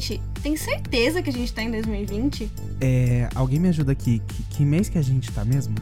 Gente, tem certeza que a gente tá em 2020? É, alguém me ajuda aqui. Que, que mês que a gente tá mesmo?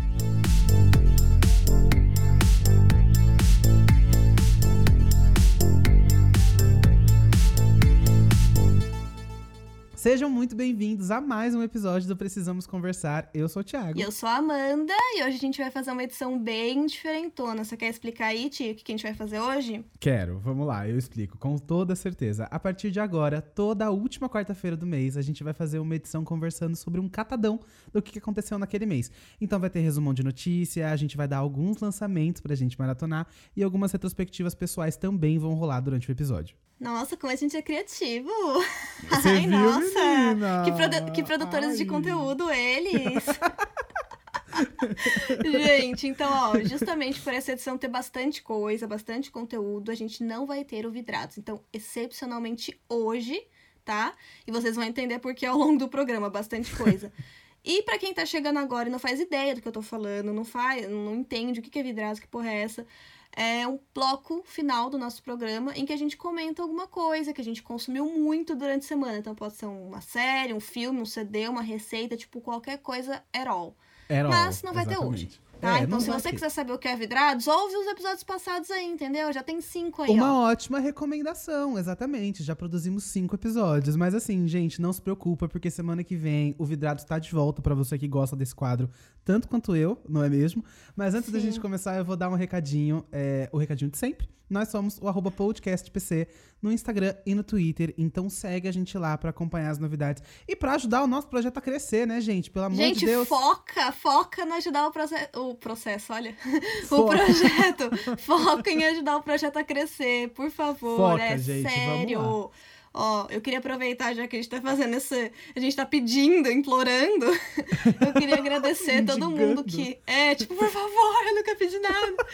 Sejam muito bem-vindos a mais um episódio do Precisamos Conversar. Eu sou o Thiago. E eu sou a Amanda, e hoje a gente vai fazer uma edição bem diferentona. Você quer explicar aí, Tio, o que a gente vai fazer hoje? Quero, vamos lá, eu explico, com toda certeza. A partir de agora, toda a última quarta-feira do mês, a gente vai fazer uma edição conversando sobre um catadão do que aconteceu naquele mês. Então vai ter resumão de notícia, a gente vai dar alguns lançamentos pra gente maratonar e algumas retrospectivas pessoais também vão rolar durante o episódio. Nossa, como a gente é criativo! Você Ai, viu, nossa! menina? Que, produ- que produtores de Ai. conteúdo eles! gente, então, ó, justamente por essa edição ter bastante coisa, bastante conteúdo, a gente não vai ter o Vidrados. Então, excepcionalmente hoje, tá? E vocês vão entender porque ao longo do programa, bastante coisa. E pra quem tá chegando agora e não faz ideia do que eu tô falando, não faz, não entende o que que é Vidrados, que porra é essa, é um bloco final do nosso programa em que a gente comenta alguma coisa que a gente consumiu muito durante a semana. Então pode ser uma série, um filme, um CD, uma receita, tipo qualquer coisa at all. Era Mas all, não vai ter exatamente. hoje. Tá? É, então se você ter. quiser saber o que é Vidrados, ouve os episódios passados aí, entendeu? Já tem cinco aí, Uma ó. ótima recomendação, exatamente. Já produzimos cinco episódios. Mas assim, gente, não se preocupa, porque semana que vem o Vidrado está de volta pra você que gosta desse quadro, tanto quanto eu, não é mesmo? Mas antes da Sim. gente começar, eu vou dar um recadinho, é, o recadinho de sempre. Nós somos o arroba podcastpc no Instagram e no Twitter. Então segue a gente lá pra acompanhar as novidades. E pra ajudar o nosso projeto a crescer, né, gente? Pelo amor Gente, de Deus. foca, foca no ajudar o, proce o processo, olha. O Foca. projeto. Foca em ajudar o projeto a crescer, por favor. Foca, é gente, vamos sério. Ó, eu queria aproveitar, já que a gente tá fazendo esse. A gente tá pedindo, implorando. Eu queria agradecer todo mundo que. É, tipo, por favor, eu nunca pedi nada.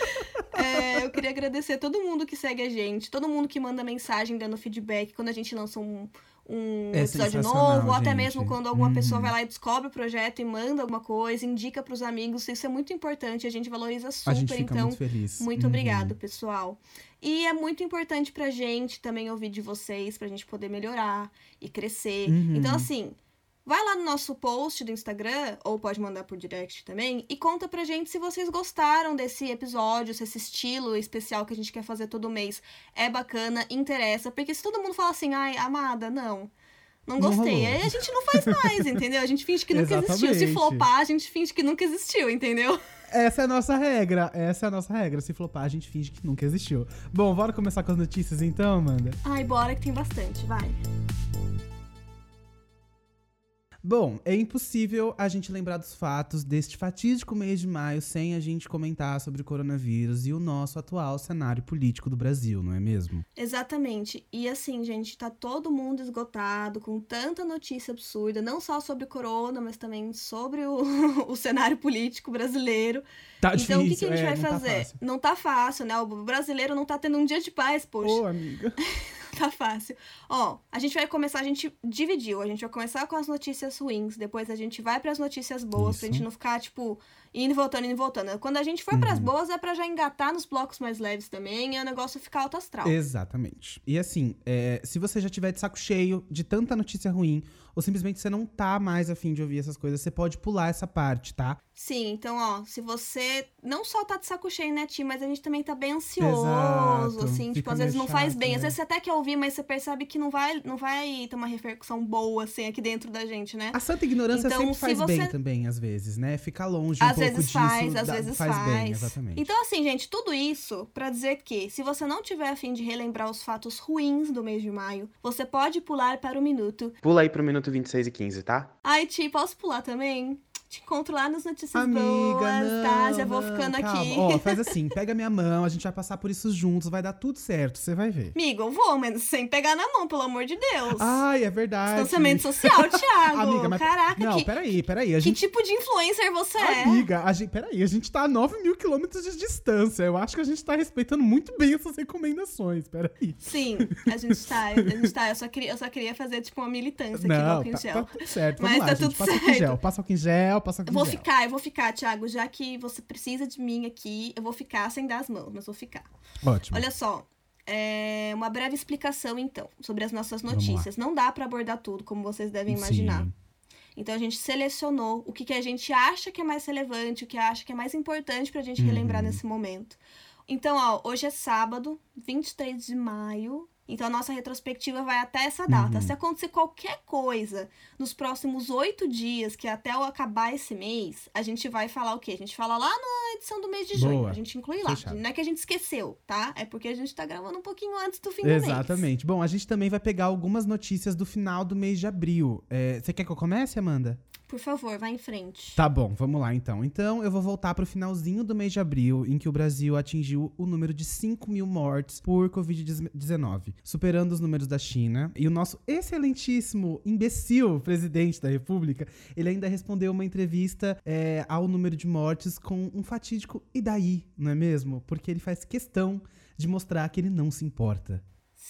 É, eu queria agradecer todo mundo que segue a gente, todo mundo que manda mensagem dando feedback quando a gente lança um, um É episódio novo, ou até gente. mesmo quando alguma Uhum. pessoa vai lá e descobre o projeto e manda alguma coisa, indica pros amigos. Isso é muito importante, a gente valoriza super, A gente fica então. muito feliz. Muito Uhum. obrigado, pessoal. E é muito importante pra gente também ouvir de vocês, pra gente poder melhorar e crescer. Uhum. Então, assim, vai lá no nosso post do Instagram, ou pode mandar por direct também, e conta pra gente se vocês gostaram desse episódio, se esse estilo especial que a gente quer fazer todo mês é bacana, interessa. Porque se todo mundo fala assim, ai, amada, não. Não Não gostei. rolou. Aí a gente não faz mais, entendeu? A gente finge que nunca existiu. Se Exatamente. flopar, a gente finge que nunca existiu, entendeu? Essa é a nossa regra. Essa é a nossa regra. Se flopar, a gente finge que nunca existiu. Bom, bora começar com as notícias então, Amanda? Ai, bora que tem bastante, vai. Bom, é impossível a gente lembrar dos fatos deste fatídico mês de maio sem a gente comentar sobre o coronavírus e o nosso atual cenário político do Brasil, não é mesmo? Exatamente. E assim, gente, tá todo mundo esgotado, com tanta notícia absurda, não só sobre o corona, mas também sobre o, o cenário político brasileiro. Tá então, o que, que a gente é, vai não tá fazer? fácil. não tá fácil, né? O brasileiro não tá tendo um dia de paz, poxa. Ô, amiga. tá fácil. Ó, a gente vai começar, a gente dividiu. A gente vai começar com as notícias ruins, depois a gente vai pras notícias boas, pra Isso. gente não ficar, tipo, indo e voltando, indo e voltando. Quando a gente for pras Uhum. boas, é pra já engatar nos blocos mais leves também, e o negócio ficar alto astral. Exatamente. E assim, é, se você já tiver de saco cheio de tanta notícia ruim, ou simplesmente você não tá mais afim de ouvir essas coisas, você pode pular essa parte, tá? Sim, então, ó, se você não só tá de saco cheio, né, Ti, mas a gente também tá bem ansioso, Exato, assim, tipo, fica às vezes não faz bem. Às né? vezes você até quer ouvir, mas você percebe que não vai, não vai ter uma repercussão boa, assim, aqui dentro da gente, né? A santa ignorância Então, sempre se faz você- bem também, às vezes, né? Ficar longe um Às pouco vezes disso. faz, às dá- vezes faz. faz. bem, exatamente. Então, assim, gente, tudo isso pra dizer que, se você não tiver a fim de relembrar os fatos ruins do mês de maio, você pode pular para o minuto. Pula aí pro minuto 26 e 15, tá? Ai, Ti, posso pular também? Te encontro lá nas notícias Amiga, boas, não, tá? Já vou não, ficando calma. aqui. Ó, faz assim, pega minha mão, a gente vai passar por isso juntos, vai dar tudo certo, você vai ver. Amigo, eu vou, mas sem pegar na mão, pelo amor de Deus. Ai, é verdade. Distanciamento social, Thiago. Amiga, mas... Caraca, Não, que, peraí, peraí. A que gente... tipo de influencer você é? Amiga, a gente... peraí, a gente tá a 9 mil quilômetros de distância. Eu acho que a gente tá respeitando muito bem essas recomendações, peraí. Sim, a gente tá, a gente tá. Eu só queria, eu só queria fazer, tipo, uma militância aqui do Não, álcool em tá, gel. tá tudo certo. Mas lá, tá gente. tudo Passa álcool em certo. gel, passa álcool em gel, passa álcool Eu vou gel. ficar, eu vou ficar, Thiago, já que você precisa de mim aqui, eu vou ficar sem dar as mãos, mas vou ficar. Ótimo. Olha só, é, uma breve explicação, então, sobre as nossas notícias. Não dá pra abordar tudo, como vocês devem imaginar. Sim. Então a gente selecionou o que, que a gente acha que é mais relevante, o que acha que é mais importante pra gente Uhum. relembrar nesse momento. Então, ó, hoje é sábado, 23 de maio. Então a nossa retrospectiva vai até essa data. Uhum. Se acontecer qualquer coisa nos próximos oito dias, que é até eu acabar esse mês, a gente vai falar o quê? A gente fala lá na edição do mês de junho. Boa. A gente inclui lá. Fechado. Não é que a gente esqueceu, tá? É porque a gente tá gravando um pouquinho antes do fim do mês. Exatamente. Bom, a gente também vai pegar algumas notícias do final do mês de abril. É, Você quer que eu comece, Amanda? Por favor, vai em frente. Tá bom, vamos lá então. Então eu vou voltar pro finalzinho do mês de abril, em que o Brasil atingiu o número de 5 mil mortes por Covid-19, superando os números da China. E o nosso excelentíssimo, imbecil presidente da República, ele ainda respondeu uma entrevista é, ao número de mortes com um fatídico e daí, não é mesmo? Porque ele faz questão de mostrar que ele não se importa.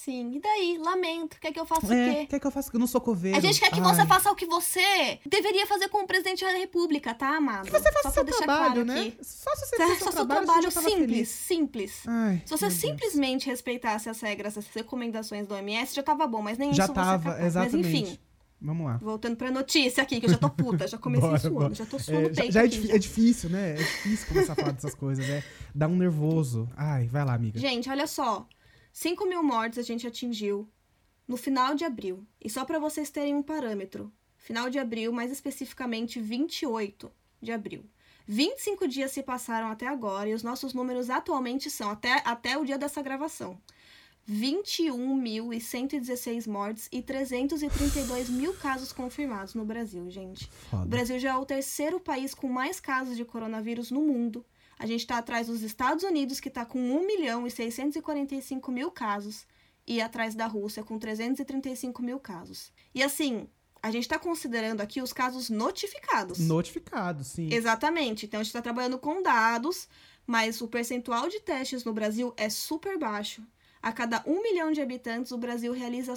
Sim, e daí? Lamento. Quer que eu faça o É, quê? quer que eu faça? Eu não sou coveiro. A gente quer que Ai. você faça o que você deveria fazer como presidente da República, tá, amado? Que você faça Só seu trabalho, claro né? aqui. Só se você fizer seu seu trabalho, trabalho simples, feliz. simples. Ai, Se você meu Deus. simplesmente respeitasse as regras, as recomendações do OMS, já tava bom, mas nem Já isso tava, você é exatamente. Mas enfim, Vamos lá. voltando pra notícia aqui, que eu já tô puta, já comecei Bora, suando, bora. já tô suando É, o já peito já é, aqui, já. é difícil, né? É difícil começar a falar dessas coisas. É, dá um nervoso. Ai, vai lá, amiga. Gente, olha só. 5 mil mortes a gente atingiu no final de abril. E só pra vocês terem um parâmetro. Final de abril, mais especificamente 28 de abril. 25 dias se passaram até agora e os nossos números atualmente são, até, até o dia dessa gravação, 21.116 mortes e 332 mil casos confirmados no Brasil, gente. O Foda. Brasil já é o terceiro país com mais casos de coronavírus no mundo. A gente está atrás dos Estados Unidos, que está com 1 milhão e 645 mil casos, e atrás da Rússia, com 335 mil casos. E assim, a gente está considerando aqui os casos notificados. Notificado, sim. Exatamente. Então a gente está trabalhando com dados, mas o percentual de testes no Brasil é super baixo. A cada um milhão de habitantes, o Brasil realiza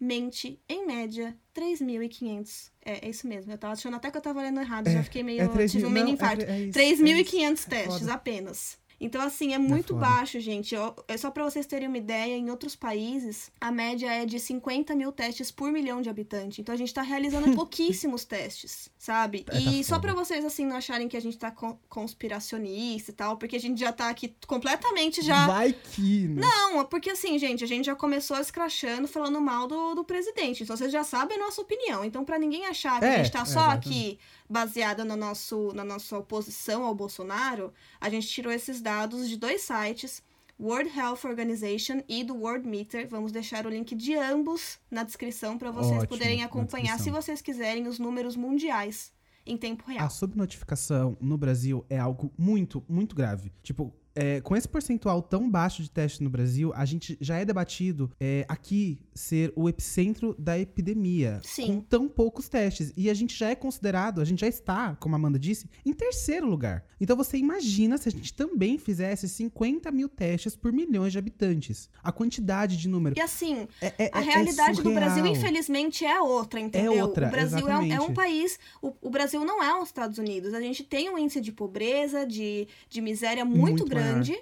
somente, em média, 3.500. É, é isso mesmo. Eu tava achando até que eu tava lendo errado, É, já fiquei meio. É 3 tive um mini é infarto. é isso, 3.500 é testes apenas. Então, assim, é muito foda. baixo, gente. Eu- É só pra vocês terem uma ideia, em outros países, a média é de 50 mil testes por milhão de habitantes. Então, a gente tá realizando pouquíssimos testes, sabe? É, tá e só pra vocês, assim, não acharem que a gente tá con- conspiracionista e tal, porque a gente já tá aqui completamente já... Vai que, né? Não, é porque assim, gente, a gente já começou escrachando, falando mal do, do presidente. Então vocês já sabem a nossa opinião. Então, pra ninguém achar que É, a gente tá é, só exatamente. aqui baseada no nosso, na nossa oposição ao Bolsonaro, a gente tirou esses dados de dois sites. World Health Organization e do World Meter. Vamos deixar o link de ambos na descrição para vocês Ótimo, poderem acompanhar, se vocês quiserem, os números mundiais em tempo real. A subnotificação no Brasil é algo muito, muito grave. Tipo, é, com esse percentual tão baixo de testes no Brasil, a gente já é debatido é, aqui ser o epicentro da epidemia. Sim. Com tão poucos testes. E a gente já é considerado, a gente já está, como a Amanda disse, em terceiro lugar. Então você imagina se a gente também fizesse 50 mil testes por milhões de habitantes. A quantidade de número. E assim, É, é- A é- é realidade do Brasil, infelizmente, é outra, entendeu? outra, o Brasil é, um- é país. O, o Brasil não é os Estados Unidos. A gente tem um índice de pobreza, de, de miséria muito, maior. grande.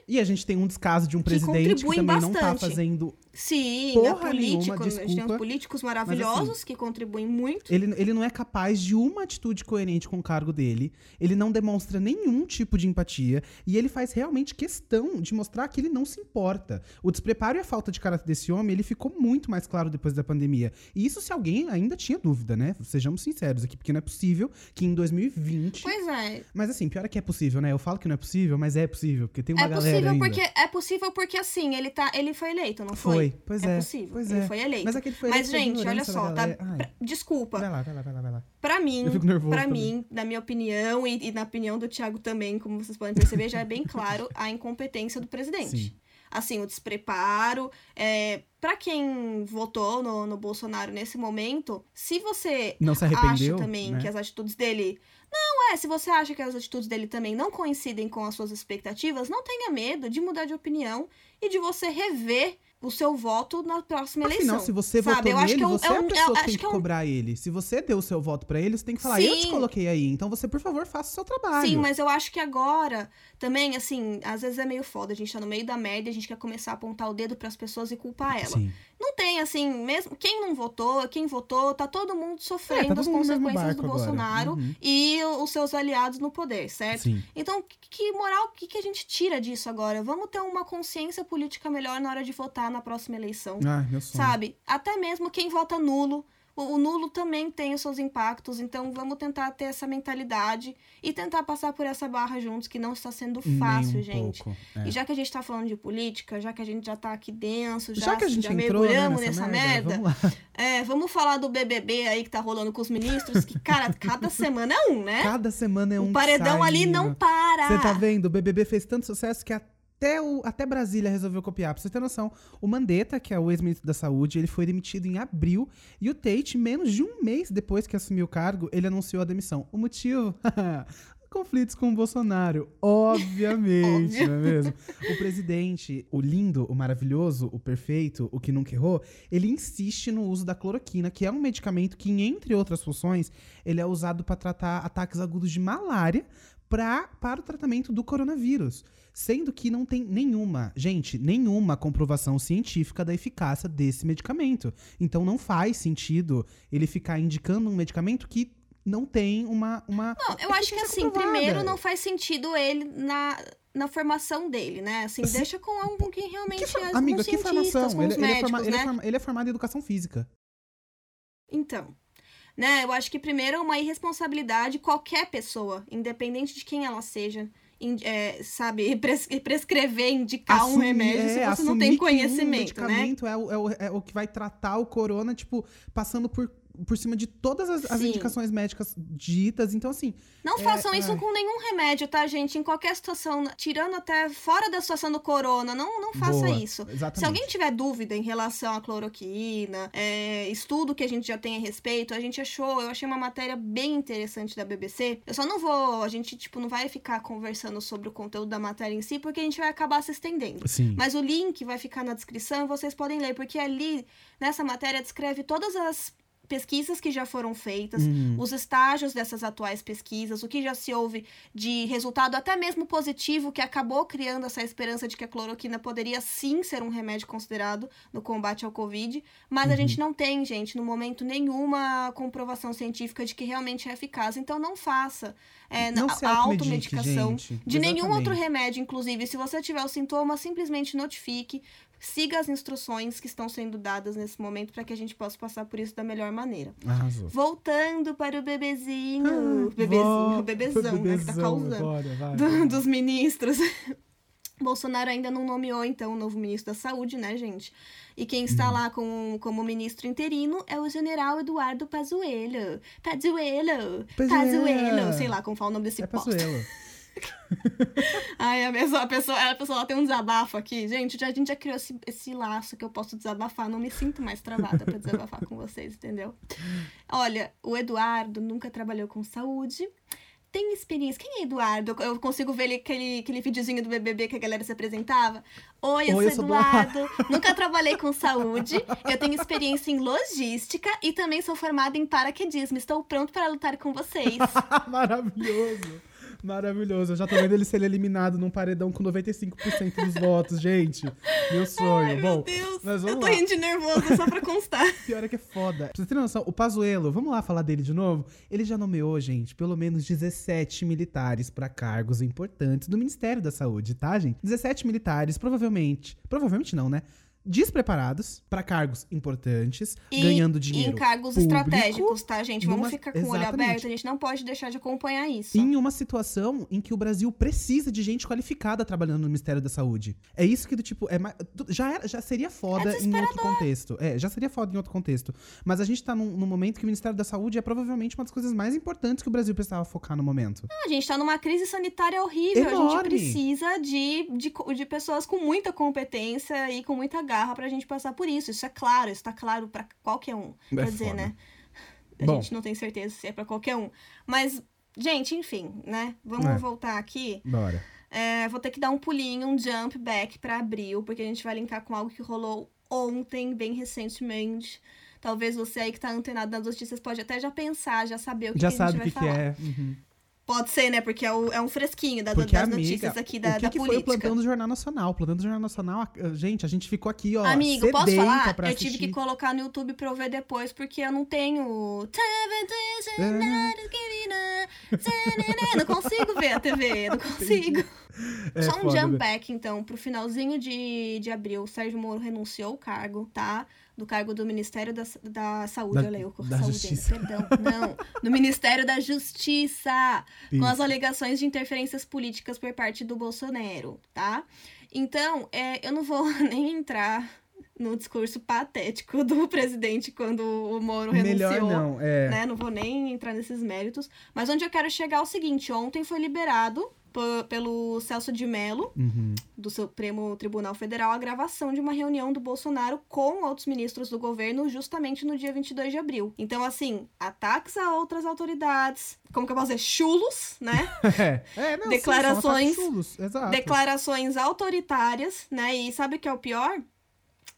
E a gente tem um descaso de um presidente que, contribuem também não tá bastante. fazendo Sim, Porra é político. nenhuma, a gente tem desculpa, uns políticos maravilhosos que contribuem muito. Ele, ele não é capaz de uma atitude coerente com o cargo dele. Ele não demonstra nenhum tipo de empatia. E ele faz realmente questão de mostrar que ele não se importa. O despreparo e a falta de caráter desse homem, ele ficou muito mais claro depois da pandemia. E isso se alguém ainda tinha dúvida, né? Sejamos sinceros aqui, porque não é possível que em 2020. Pois é. Mas assim, pior é que é possível, né? Eu falo que não é possível, mas é possível, porque tem uma É galera possível ainda. porque é possível porque assim, ele tá, ele foi eleito, não foi? Foi, pois é. É possível. Pois ele é. foi eleito. Mas aquele foi Mas, gente, olha só, tá? pra- Desculpa. Vai lá, vai lá, vai lá, vai lá. Pra mim, Eu fico nervoso pra também. mim, na minha opinião e, e na opinião do Thiago também, como vocês podem perceber, já é bem claro a incompetência do presidente. Sim. Assim, o despreparo. É, para quem votou no, no Bolsonaro nesse momento, se você Não se acha arrependeu, também né? que as atitudes dele. Não, é, se você acha que as atitudes dele também não coincidem com as suas expectativas, não tenha medo de mudar de opinião e de você rever o seu voto na próxima eleição. Afinal, se você sabe? votou Eu acho nele, que é um- você é é a um- pessoa eu que tem que que é um- cobrar ele. Se você deu o seu voto pra ele, você tem que falar, eu te Sim. coloquei aí, então você, por favor, faça o seu trabalho. Sim, mas eu acho que agora também, assim, às vezes é meio foda. A gente tá no meio da merda e a gente quer começar a apontar o dedo pras pessoas e culpar ela. Sim. Não tem, assim, mesmo. Quem não votou, quem votou, tá todo mundo É, sofrendo tá todo as mundo consequências do. Bolsonaro Uhum. e os seus aliados no poder, certo? Sim. Então, que, moral, que, que a gente tira disso agora? Vamos ter uma consciência política melhor na hora de votar na próxima eleição. Sonho. Sabe? Até mesmo quem vota nulo. O, o nulo também tem os seus impactos, então vamos tentar ter essa mentalidade e tentar passar por essa barra juntos, que não está sendo fácil, um gente. pouco, é. E já que a gente tá falando de política, já que a gente já tá aqui denso, já, Já que a gente já entrou né, mergulhamos nessa, nessa merda, merda, vamos é, vamos falar do BBB aí que tá rolando com os ministros, que, cara, cada semana é um, né? Cada semana é um o paredão ali não para. Você tá vendo? O BBB fez tanto sucesso que até, o, até Brasília resolveu copiar. Pra você ter noção, o Mandetta, que é o ex-ministro da Saúde, ele foi demitido em abril. E o Tate, menos de um mês depois que assumiu o cargo, ele anunciou a demissão. O motivo? Conflitos com o Bolsonaro, obviamente, não é mesmo? O presidente, o lindo, o maravilhoso, o perfeito, o que nunca errou, ele insiste no uso da cloroquina, que é um medicamento que, entre outras funções, ele é usado para tratar ataques agudos de malária pra, para o tratamento do coronavírus. Sendo que não tem nenhuma, gente, nenhuma comprovação científica da eficácia desse medicamento. Então não faz sentido ele ficar indicando um medicamento que não tem uma. uma Não, eu acho que assim, comprovada. primeiro não faz sentido ele na, na formação dele, né? Assim, Sim. deixa com algum que realmente Que é Amiga, que formação? Ele, os ele é médicos, forma- ele é né? forma- ele é formado em educação física. Então, né, eu acho que primeiro é uma irresponsabilidade qualquer pessoa, independente de quem ela seja, é, sabe, pres- prescrever, indicar um Assumir- remédio é, se você não tem que um conhecimento, né? medicamento é o, é, o, é o que vai tratar o corona, tipo, passando por, por cima de todas as, as indicações médicas ditas. Então, assim, Não É, façam isso ai. com nenhum remédio, tá, gente? Em qualquer situação, tirando até fora da situação do corona, não, não faça boa, isso. Exatamente. Se alguém tiver dúvida em relação à cloroquina, é, estudo que a gente já tem a respeito, a gente achou, eu achei uma matéria bem interessante da BBC. Eu só não vou, a gente, tipo, não vai ficar conversando sobre o conteúdo da matéria em si, porque a gente vai acabar se estendendo. Sim. Mas o link vai ficar na descrição e vocês podem ler, porque ali, nessa matéria, descreve todas as pesquisas que já foram feitas, Uhum. os estágios dessas atuais pesquisas, o que já se houve de resultado até mesmo positivo, que acabou criando essa esperança de que a cloroquina poderia sim ser um remédio considerado no combate ao Covid, mas a Uhum. gente não tem, gente, no momento nenhuma comprovação científica de que realmente é eficaz, então não faça é, Não a- a automedicação gente. de nenhum outro Exatamente. remédio, inclusive, se você tiver o sintoma, simplesmente notifique, siga as instruções que estão sendo dadas nesse momento para que a gente possa passar por isso da melhor maneira. Arrasou. Voltando para o bebezinho, Ah, bebezinho, vó, o bebezão, né, que tá causando, agora, vai, do- vai. dos ministros. Bolsonaro ainda não nomeou, então, o novo ministro da Saúde, né, gente? E quem está lá com, como ministro interino é o general Eduardo Pazuello. Pazuello, Pazuello. Pazuello, sei lá como fala o nome desse É bosta. Pazuello. Ai, a pessoa, a pessoa, a pessoa tem um desabafo aqui. Gente, a gente já criou esse, esse laço que eu posso desabafar. Não me sinto mais travada pra desabafar com vocês, entendeu? Olha, o Eduardo nunca trabalhou com saúde. Tem experiência. Quem é Eduardo? Eu- consigo ver ele, aquele, aquele videozinho do BBB que a galera se apresentava. Oi, eu Oi, eu sou sou Eduardo. nunca trabalhei com saúde. Eu tenho experiência em logística e também sou formada em paraquedismo. Estou pronto para lutar com vocês. Maravilhoso. Maravilhoso. Eu já tô vendo ele ser eliminado num paredão com 95% dos votos, gente. Meu sonho. Meu Bom, Deus, mas eu vamos tô lá. rindo de nervoso só pra constar. Pior é que é foda. Pra vocês terem noção, o Pazuello, vamos lá falar dele de novo? Ele já nomeou, gente, pelo menos 17 militares pra cargos importantes do Ministério da Saúde, tá, gente? 17 militares, provavelmente. Provavelmente não, né? Despreparados pra cargos importantes, E- ganhando E dinheiro. em cargos público, estratégicos, tá, gente? Vamos numa- ficar com o olho aberto, a gente não pode deixar de acompanhar isso. Em uma situação em que o Brasil precisa de gente qualificada trabalhando no Ministério da Saúde. É isso que do tipo. É, já, era- já seria foda É em outro contexto. É, já seria foda em outro contexto. Mas a gente tá num, num momento que o Ministério da Saúde é provavelmente uma das coisas mais importantes que o Brasil precisava focar no momento. Ah, A gente tá numa crise sanitária horrível. A Enorme. gente precisa de, de, de pessoas com muita competência e com muita garra pra gente passar por isso. Isso é claro, isso tá claro pra qualquer um. É Quer dizer, foda. né? A Bom. gente não tem certeza se é pra qualquer um. Mas, gente, enfim, né? Vamos É. voltar aqui. Bora. É, vou ter que dar um pulinho, um jump back pra abril, porque a gente vai linkar com algo que rolou ontem, bem recentemente. Talvez você aí que tá antenado nas notícias pode até já pensar, já saber o que, Já que a sabe gente o vai que, que falar. é. Uhum. Pode ser, né? Porque é, o- é um fresquinho da- Porque, das amiga, notícias aqui da, o que, da que foi o política. plantão do Jornal Nacional? O plantão do Jornal Nacional, gente, a gente ficou aqui, ó. Amigo, posso falar? Eu tive que assistir. colocar no YouTube pra eu ver depois, porque eu não tenho. Não consigo ver a TV, não consigo. É Só um foda, jump né? back, então, pro finalzinho de, de abril, o Sérgio Moro renunciou o cargo, tá? Do cargo do Ministério da, da Saúde, Da- olha eu com da saúde, Justiça. perdão. Não, do Ministério da Justiça, com as Isso. alegações de interferências políticas por parte do Bolsonaro, tá? Então, é, eu não vou nem entrar no discurso patético do presidente quando o Moro renunciou Melhor não, é. né? Não vou nem entrar nesses méritos. Mas onde eu quero chegar é o seguinte: ontem foi liberado pelo Celso de Mello, Uhum. do Supremo Tribunal Federal, a gravação de uma reunião do Bolsonaro com outros ministros do governo, justamente no dia 22 de abril. Então, assim, ataques a outras autoridades, como que eu posso dizer? Chulos, né? É, é, não, sim, Declarações- ataques chulos, Exato. declarações autoritárias, né? E sabe o que é o pior?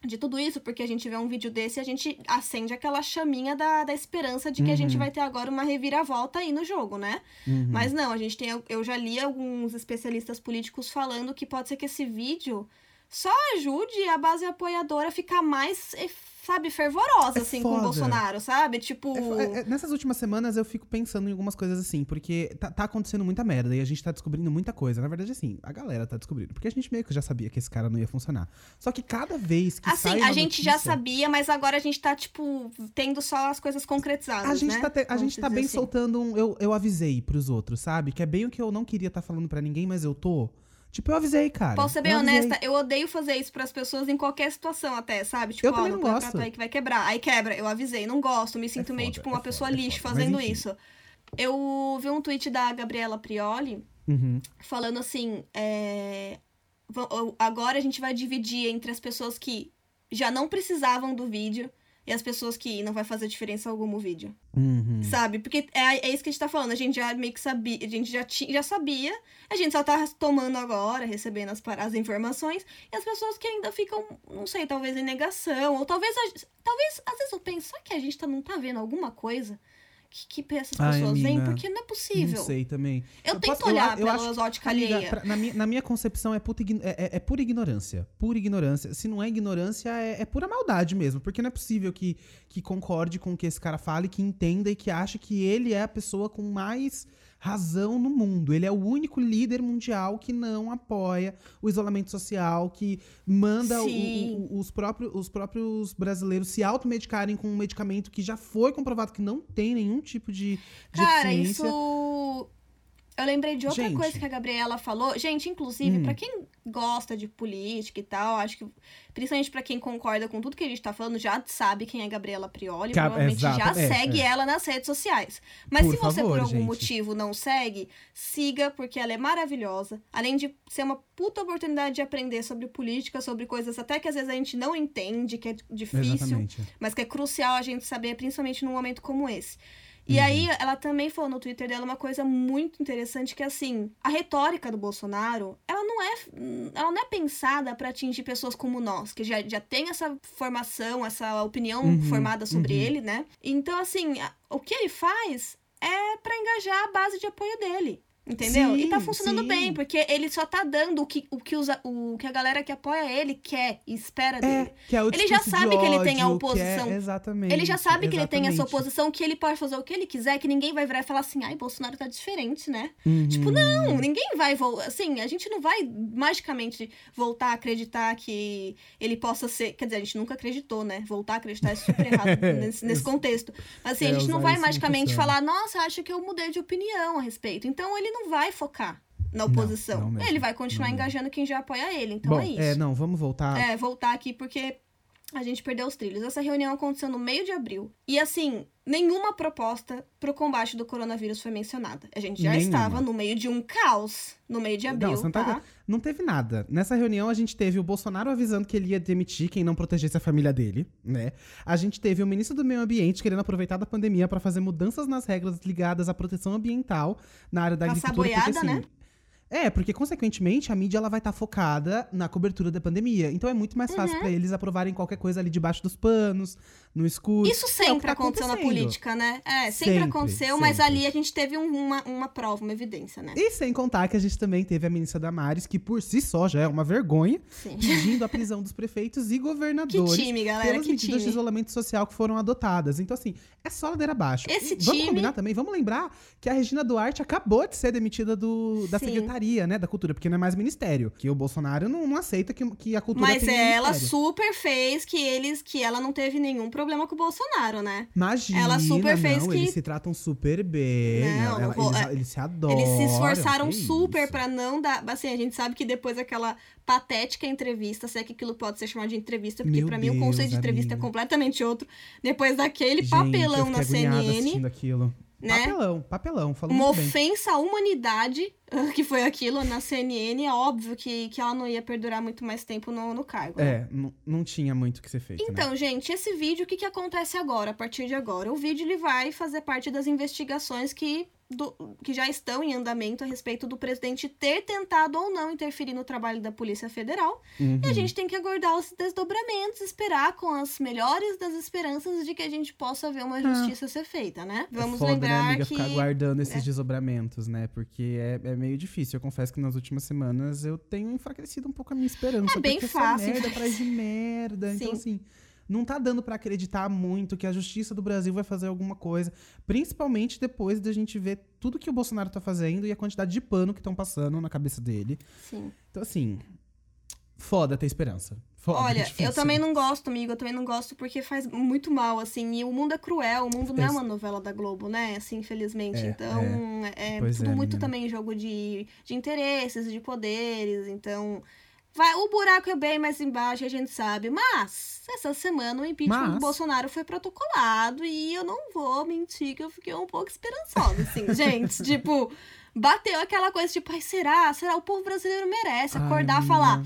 De tudo isso, porque a gente vê um vídeo desse e a gente acende aquela chaminha da, da esperança de que a gente Uhum. vai ter agora uma reviravolta aí no jogo, né? Uhum. Mas não, a gente tem. Eu já li alguns especialistas políticos falando que pode ser que esse vídeo só ajude a base apoiadora a ficar mais, sabe, fervorosa, É assim, com o foda. Bolsonaro, sabe? Tipo. É, é, é, nessas últimas semanas eu fico pensando em algumas coisas assim, porque tá, tá acontecendo muita merda e a gente tá descobrindo muita coisa. Na verdade, assim, a galera tá descobrindo. Porque a gente meio que já sabia que esse cara não ia funcionar. Só que cada vez que sai Assim, uma a gente já notícia- sabia, mas agora a gente tá, tipo, tendo só as coisas concretizadas. A gente né? tá, te- a gente tá bem assim. soltando um. Eu, eu avisei pros outros, sabe? Que é bem o que eu não queria estar falando pra ninguém, mas eu tô. Tipo, eu avisei, cara. Posso ser bem eu honesta, eu odeio fazer isso pras pessoas em qualquer situação até, sabe? Tipo, Eu ó, também não gosto. aí que vai quebrar. Aí quebra, eu avisei, não gosto, me sinto meio foda, tipo uma é pessoa foda, é lixo. Mas fazendo enfim. isso. Eu vi um tweet da Gabriela Prioli Uhum. falando assim, é, agora a gente vai dividir entre as pessoas que já não precisavam do vídeo e as pessoas que não vai fazer diferença alguma o vídeo. Uhum. Sabe? Porque é, é isso que a gente tá falando. A gente já meio que sabia. A gente já, ti, já sabia. A gente só tá tomando agora, recebendo as, as informações. E as pessoas que ainda ficam, não sei, talvez em negação. Ou talvez. a- talvez, às vezes eu penso, será que a gente tá, não tá vendo alguma coisa que, que essas Ai, pessoas veem? amiga, Porque não é possível. Não sei também. Eu, Eu tento posso- eu olhar a- eu pelas óticas alheia. pra- na, minha, na minha concepção, é, puta é, é- é pura ignorância. Pura ignorância. Se não é ignorância, é, é pura maldade mesmo. Porque não é possível que, que concorde com o que esse cara fale, que entenda e que ache que ele é a pessoa com mais razão no mundo. Ele é o único líder mundial que não apoia o isolamento social, que manda o- o- os, próprios, os próprios brasileiros se automedicarem com um medicamento que já foi comprovado que não tem nenhum tipo de, de Cara, eficiência. isso. Eu lembrei de outra Gente. coisa que a Gabriela falou. Gente, inclusive, Hum. pra quem gosta de política e tal, acho que, principalmente pra quem concorda com tudo que a gente tá falando, já sabe quem é Gabriela Prioli. Ca- provavelmente exato, já é, segue é. ela nas redes sociais. Mas Por se você, por favor, algum gente. motivo, não segue, siga, porque ela é maravilhosa. Além de ser uma puta oportunidade de aprender sobre política, sobre coisas até que às vezes a gente não entende, que é difícil Exatamente. mas que é crucial a gente saber, principalmente num momento como esse. E Uhum. aí, ela também falou no Twitter dela uma coisa muito interessante, que é assim, a retórica do Bolsonaro, ela não é, ela não é pensada para atingir pessoas como nós, que já, já tem essa formação, essa opinião Uhum, formada sobre uhum. ele, né? Então, assim, a- o que ele faz é para engajar a base de apoio dele. Entendeu? e tá Sim, funcionando sim. bem, porque ele só tá dando o que, o, que usa, o que a galera que apoia ele quer e espera dele. É, que é o Ele já sabe que ele tem a é- oposição. exatamente. Ele já sabe que ele tem essa exatamente. oposição, que ele pode fazer o que ele quiser, que ninguém vai virar e falar assim, ai, Bolsonaro tá diferente, né? Uhum. Tipo, não, ninguém vai voltar. Assim, a gente não vai magicamente voltar a acreditar que ele possa ser. Quer dizer, a gente nunca acreditou, né? Voltar a acreditar é super errado nesse, nesse contexto. Mas assim, É, a gente não vai magicamente falar, nossa, acho que eu mudei de opinião a respeito. Então ele não vai focar na oposição. não mesmo, ele vai continuar não mesmo. engajando quem já apoia ele. Então Bom, é isso. é, não, vamos voltar. É, voltar aqui porque a gente perdeu os trilhos. Essa reunião aconteceu no meio de abril. E assim, nenhuma proposta pro combate do coronavírus foi mencionada. A gente já Nenhuma. estava no meio de um caos no meio de abril, Não, não tá tá? Não teve nada. Nessa reunião, a gente teve o Bolsonaro avisando que ele ia demitir quem não protegesse a família dele, né? A gente teve o ministro do Meio Ambiente querendo aproveitar da pandemia para fazer mudanças nas regras ligadas à proteção ambiental na área da Passar agricultura. boiada, porque, assim, né? É, porque consequentemente a mídia ela vai estar focada na cobertura da pandemia. Então é muito mais Uhum. fácil pra eles aprovarem qualquer coisa ali debaixo dos panos, no escuro. Isso É que sempre tá aconteceu na política, né? É, sempre, Sempre, aconteceu, mas sempre. ali a gente teve um- uma, uma prova, uma evidência, né? E sem contar que a gente também teve a ministra Damares, que por si só já é uma vergonha, Sim. pedindo a prisão dos prefeitos e Que governadores time, galera, pelas que medidas de time. isolamento social que foram adotadas. Então, assim, é só ladeira abaixo. Esse E Vamos time- combinar também, vamos lembrar que a Regina Duarte acabou de ser demitida do, da Sim. Secretaria, né, da Cultura, porque não é mais ministério. Que o Bolsonaro não, não aceita que, que a cultura Mas ela ministério. super fez que eles que ela não teve nenhum problema com o Bolsonaro, né? Imagina, ela super não, fez que- eles se tratam super bem, Não, ela- vou- eles, é, eles se adoram. Eles se esforçaram super pra não dar. Assim, a gente sabe que depois daquela patética entrevista, se é que aquilo pode ser chamado de entrevista, porque pra mim o conceito de entrevista amiga. é completamente outro. Depois daquele Gente, papelão na CNN, aquilo. Né? Papelão, papelão, falou Uma muito bem. ofensa à humanidade, que foi aquilo na CNN, é óbvio que, que ela não ia perdurar muito mais tempo no, no cargo. né? É, não- tinha muito o que ser feito, né? Então, gente, esse vídeo, o que, que acontece agora, a partir de agora? O vídeo ele vai fazer parte das investigações que, do- que já estão em andamento a respeito do presidente ter tentado ou não interferir no trabalho da Polícia Federal. Uhum. E a gente tem que aguardar os desdobramentos, esperar com as melhores das esperanças de que a gente possa ver uma justiça ser feita, né? Vamos é foda, lembrar né, amiga, que. ficar guardando esses é. desdobramentos, né? Porque é, é meio difícil. Eu confesso que nas últimas semanas eu tenho enfraquecido um pouco a minha esperança. É bem fácil Só merda atrás de merda. Então, Sim. assim, não tá dando pra acreditar muito que a justiça do Brasil vai fazer alguma coisa. Principalmente depois da gente ver tudo que o Bolsonaro tá fazendo e a quantidade de pano que estão passando na cabeça dele. Sim. Então, assim, foda ter esperança. Foda, é Olha, difícil. eu também não gosto, amigo, eu também não gosto porque faz muito mal, assim, e o mundo é cruel, o mundo não é uma novela da Globo, né, assim, infelizmente, É, então é, Pois tudo é, muito menina. também jogo de, de interesses, de poderes, então... Vai, o buraco é bem mais embaixo, a gente sabe, mas essa semana o impeachment Mas- do Bolsonaro foi protocolado e eu não vou mentir que eu fiquei um pouco esperançosa, assim, gente, tipo, bateu aquela coisa, tipo, ai, será? Será? O povo brasileiro merece Ai, acordar e falar,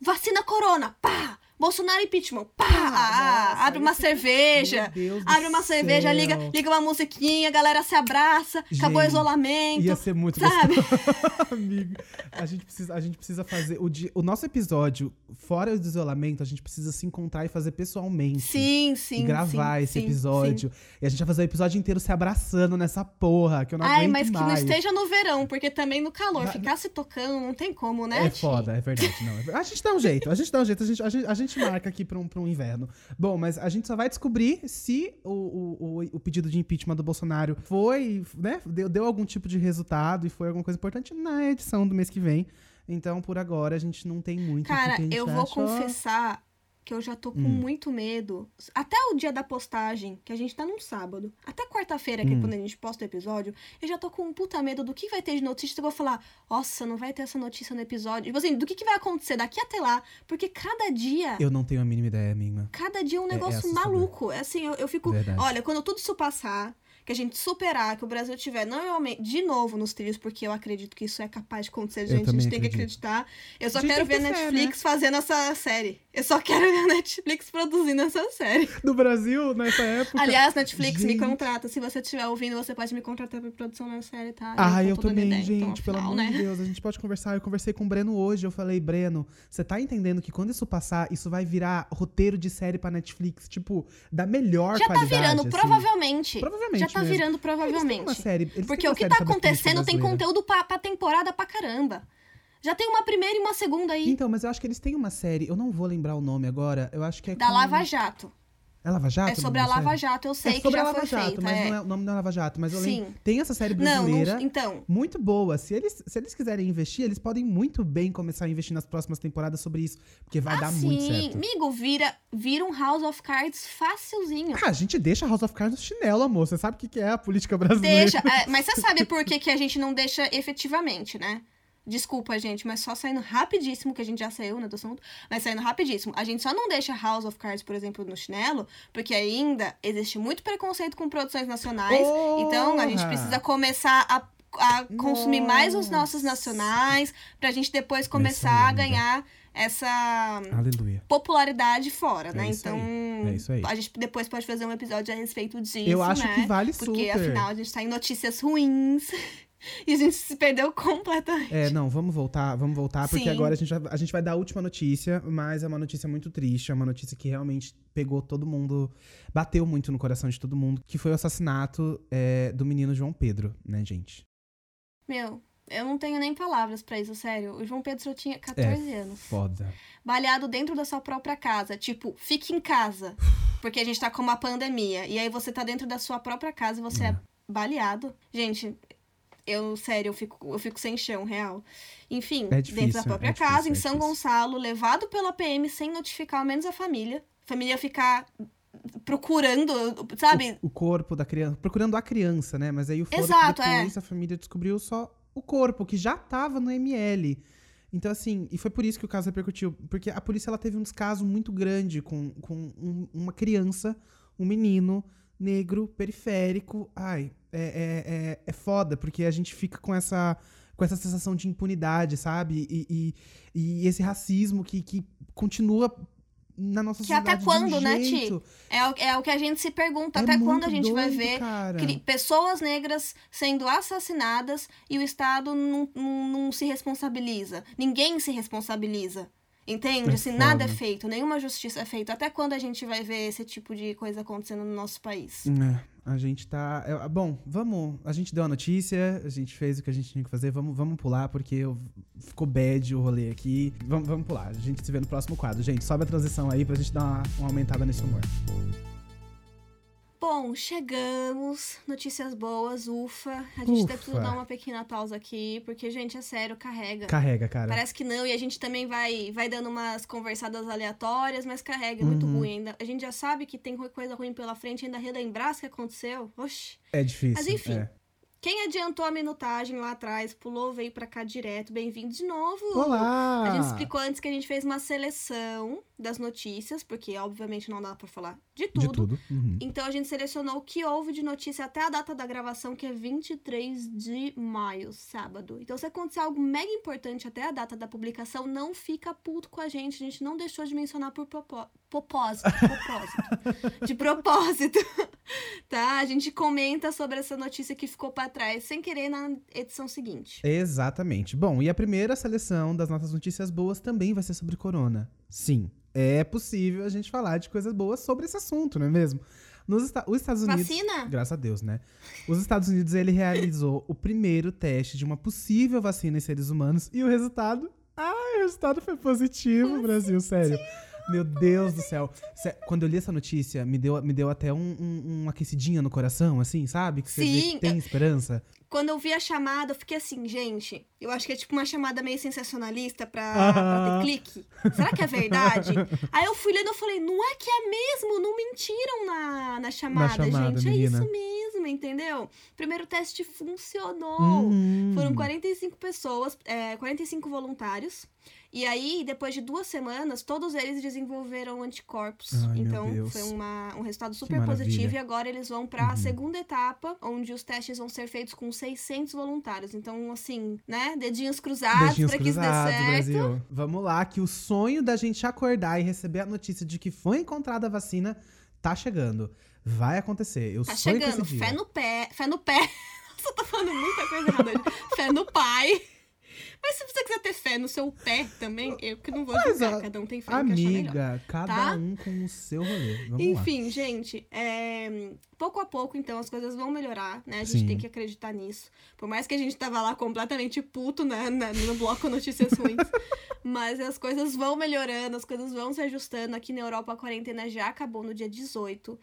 Vacina corona, pá! Bolsonaro impeachment, pá! Ah, nossa, abre uma esse- cerveja. Meu Deus do Abre uma cerveja, céu. liga, liga uma musiquinha, a galera se abraça, acabou o Gente, isolamento. Ia ser muito sabe? gostoso. Amigo, a gente precisa, a gente precisa fazer o, di- o nosso episódio, fora do isolamento, a gente precisa se encontrar e fazer pessoalmente. Sim, sim. Gravar sim, esse sim, episódio. E a gente vai fazer o episódio inteiro se abraçando nessa porra, que eu sim. não Ai, aguento mas que não mais. esteja no verão, porque também no calor, ficar se tocando não tem como, né? É foda, é verdade. Não, é A gente dá um jeito, a gente dá um jeito, a gente, a gente, a gente marca aqui pra um, pra um inverno. Bom, mas a gente só vai descobrir se o, o, o, pedido de impeachment do Bolsonaro foi, né, deu, deu algum tipo de resultado e foi alguma coisa importante na edição do mês que vem. Então, por agora, a gente não tem muito. o que Cara, gente eu vou confessar que eu já tô com Hum. muito medo. Até o dia da postagem, que a gente tá num sábado. Até quarta-feira, que é Hum. quando a gente posta o episódio, eu já tô com um puta medo do que vai ter de notícia. Eu vou falar, nossa, não vai ter essa notícia no episódio. Tipo assim, do que, que vai acontecer daqui até lá. Porque cada dia. Eu não tenho a mínima ideia, amiga. Cada dia é um é negócio assustador. maluco. É assim, eu, eu fico. Verdade. Olha, quando tudo isso passar, que a gente superar, que o Brasil tiver normalmente de novo nos trilhos, porque eu acredito que isso é capaz de acontecer, Eu gente. A gente tem que acreditar. Eu só quero ver a né? Netflix fazendo essa série. Eu só quero ver a Netflix produzindo essa série. No Brasil, nessa época. Aliás, Netflix, me Gente. contrata. Se você estiver ouvindo, você pode me contratar pra produção da série, tá? Ah, eu toda também, ideia, então, gente, pelo afinal, amor né? de Deus, a gente pode conversar. Eu conversei com o Breno hoje, eu falei, Breno, você tá entendendo que quando isso passar, isso vai virar roteiro de série pra Netflix, tipo, da melhor Já tá qualidade. virando, assim. provavelmente. Provavelmente Já tá mesmo. virando Eles têm uma provavelmente. série, Porque o que tá acontecendo tem conteúdo pra, pra temporada pra caramba. Já tem uma primeira e uma segunda aí. Então, mas eu acho que eles têm uma série, eu não vou lembrar o nome agora, eu acho que é Da com- Lava Jato. É Lava Jato? é sobre a Lava? Jato, eu sei é que já a Lava foi Jato, feita. mas é. não é o nome da Lava Jato. Mas eu lembro, Sim. tem essa série Não, brasileira não, então. muito boa. Se eles, se eles quiserem investir, eles podem muito bem começar a investir nas próximas temporadas sobre isso, porque vai dar muito certo. amigo, vira, vira um House of Cards facilzinho. Ah, a gente deixa House of Cards no chinelo, amor. Você sabe o que que é a política brasileira. Deixa, é, mas você sabe por que, que a gente não deixa efetivamente, né? Desculpa, gente, mas só saindo rapidíssimo, que a gente já saiu, né, do assunto, mas saindo rapidíssimo. A gente só não deixa House of Cards, por exemplo, no chinelo, porque ainda existe muito preconceito com produções nacionais. Então, a gente precisa começar a, a consumir mais os nossos Nossa. nacionais, pra gente depois começar a ganhar essa Aleluia. popularidade fora, né? É isso então, é isso aí. a gente depois pode fazer um episódio a respeito disso, Eu acho né? que vale Porque super. afinal a gente tá em notícias ruins. E a gente se perdeu completamente. É, não, vamos voltar, vamos voltar, porque Sim. agora a gente, vai, a gente vai dar a última notícia, mas é uma notícia muito triste, é uma notícia que realmente pegou todo mundo, bateu muito no coração de todo mundo, que foi o assassinato é, do menino João Pedro, né, gente? Meu, eu não tenho nem palavras pra isso, sério. O João Pedro só tinha 14 anos. Foda. Baleado dentro da sua própria casa. Tipo, fique em casa. Porque a gente tá com uma pandemia. E aí você tá dentro da sua própria casa e você é, É. baleado. Gente, eu, sério, eu fico, eu fico sem chão, real. Enfim, É dentro da difícil, própria é difícil, casa, em é São difícil. Gonçalo, levado pela PM sem notificar ao menos a família. A família ficar procurando, sabe? O, o corpo da criança, procurando a criança, né? Mas aí o foda é Exato, é. a família descobriu só o corpo, que já tava no ML. Então, assim, e foi por isso que o caso repercutiu. Porque a polícia ela teve um descaso muito grande com, com um- uma criança, um menino negro, periférico. Ai, é, é, é, é foda, porque a gente fica com essa, com essa sensação de impunidade, sabe? E, e, e esse racismo que, que continua na nossa Que até sociedade. quando, de um né, Ti? É, o- é o que a gente se pergunta. É Até quando a gente vai doido, ver cara. cri- pessoas negras sendo assassinadas e o Estado não, não, não se responsabiliza. Ninguém se responsabiliza. Entende? É assim, nada é feito, nenhuma justiça é feita. Até quando a gente vai ver esse tipo de coisa acontecendo no nosso país? É, a gente tá. é, bom, vamos. A gente deu a notícia, a gente fez o que a gente tinha que fazer. Vamos, vamos pular, porque eu, ficou bad o rolê aqui. Vamos, vamos pular. A gente se vê no próximo quadro. Gente, sobe a transição aí pra gente dar uma, uma aumentada nesse humor. Bom, chegamos. Notícias boas, ufa. A gente que Ufa. dar uma pequena pausa aqui, porque, gente, é sério, carrega. Carrega, cara. Parece que não, e a gente também vai, vai dando umas conversadas aleatórias, mas carrega, é muito Uhum. ruim ainda. A gente já sabe que tem coisa ruim pela frente, ainda relembrar o que aconteceu. Oxi. É difícil. Mas enfim. é. Quem adiantou a minutagem lá atrás, pulou, veio pra cá direto, bem-vindo de novo. Olá! A gente explicou antes que a gente fez uma seleção das notícias, porque obviamente não dá pra falar de tudo. De tudo. Uhum. Então a gente selecionou o que houve de notícia até a data da gravação, que é 23 de maio, sábado. Então se acontecer algo mega importante até a data da publicação, não fica puto com a gente. A gente não deixou de mencionar por propó- propósito. propósito. de propósito. tá? A gente comenta sobre essa notícia que ficou pra trás, sem querer, na edição seguinte. Exatamente. Bom, e a primeira seleção das nossas notícias boas também vai ser sobre corona. Sim, é possível a gente falar de coisas boas sobre esse assunto, não é mesmo? Nos Esta- os Estados Unidos. Vacina? Graças a Deus, né? Os Estados Unidos ele realizou o primeiro teste de uma possível vacina em seres humanos e o resultado. Ai, o resultado foi positivo, Brasil, sério. Meu Deus do céu. Quando eu li essa notícia, me deu, me deu até um, um, um aquecidinha no coração, assim, sabe? Que você vê Sim, que tem esperança. Quando eu vi a chamada, eu fiquei assim, gente, eu acho que é tipo uma chamada meio sensacionalista pra, pra ter clique. Será que é verdade? Aí eu fui lendo e falei, não é que é mesmo? Não mentiram na, na chamada, chamada, gente. menina. É isso mesmo, entendeu? Primeiro teste funcionou. Hum. Foram 45 pessoas, é, 45 voluntários. E aí, depois de duas semanas, todos eles desenvolveram anticorpos. Ai, então, foi uma- um resultado super positivo. E agora eles vão pra Uhum. segunda etapa, onde os testes vão ser feitos com 600 voluntários. Então, assim, né? Dedinhos cruzados pra que isso dê certo. Brasil. Vamos lá, que o sonho da gente acordar e receber a notícia de que foi encontrada a vacina tá chegando. Vai acontecer. Eu Tá chegando. Fé no pé. Fé no pé. Nossa, eu tô falando muita coisa errada hoje. Fé no pai. Mas se você quiser ter fé no seu pé também, eu que não vou Mas, julgar. a- Cada um tem fé. Amiga, cada tá? um com o seu rolê. Vamos lá. Enfim, gente, é, pouco a pouco, então, as coisas vão melhorar, né? A gente Sim. tem que acreditar nisso. Por mais que a gente tava lá completamente puto, né? na- No bloco Notícias Ruins. Mas as coisas vão melhorando, as coisas vão se ajustando. Aqui na Europa, a quarentena já acabou no dia 18.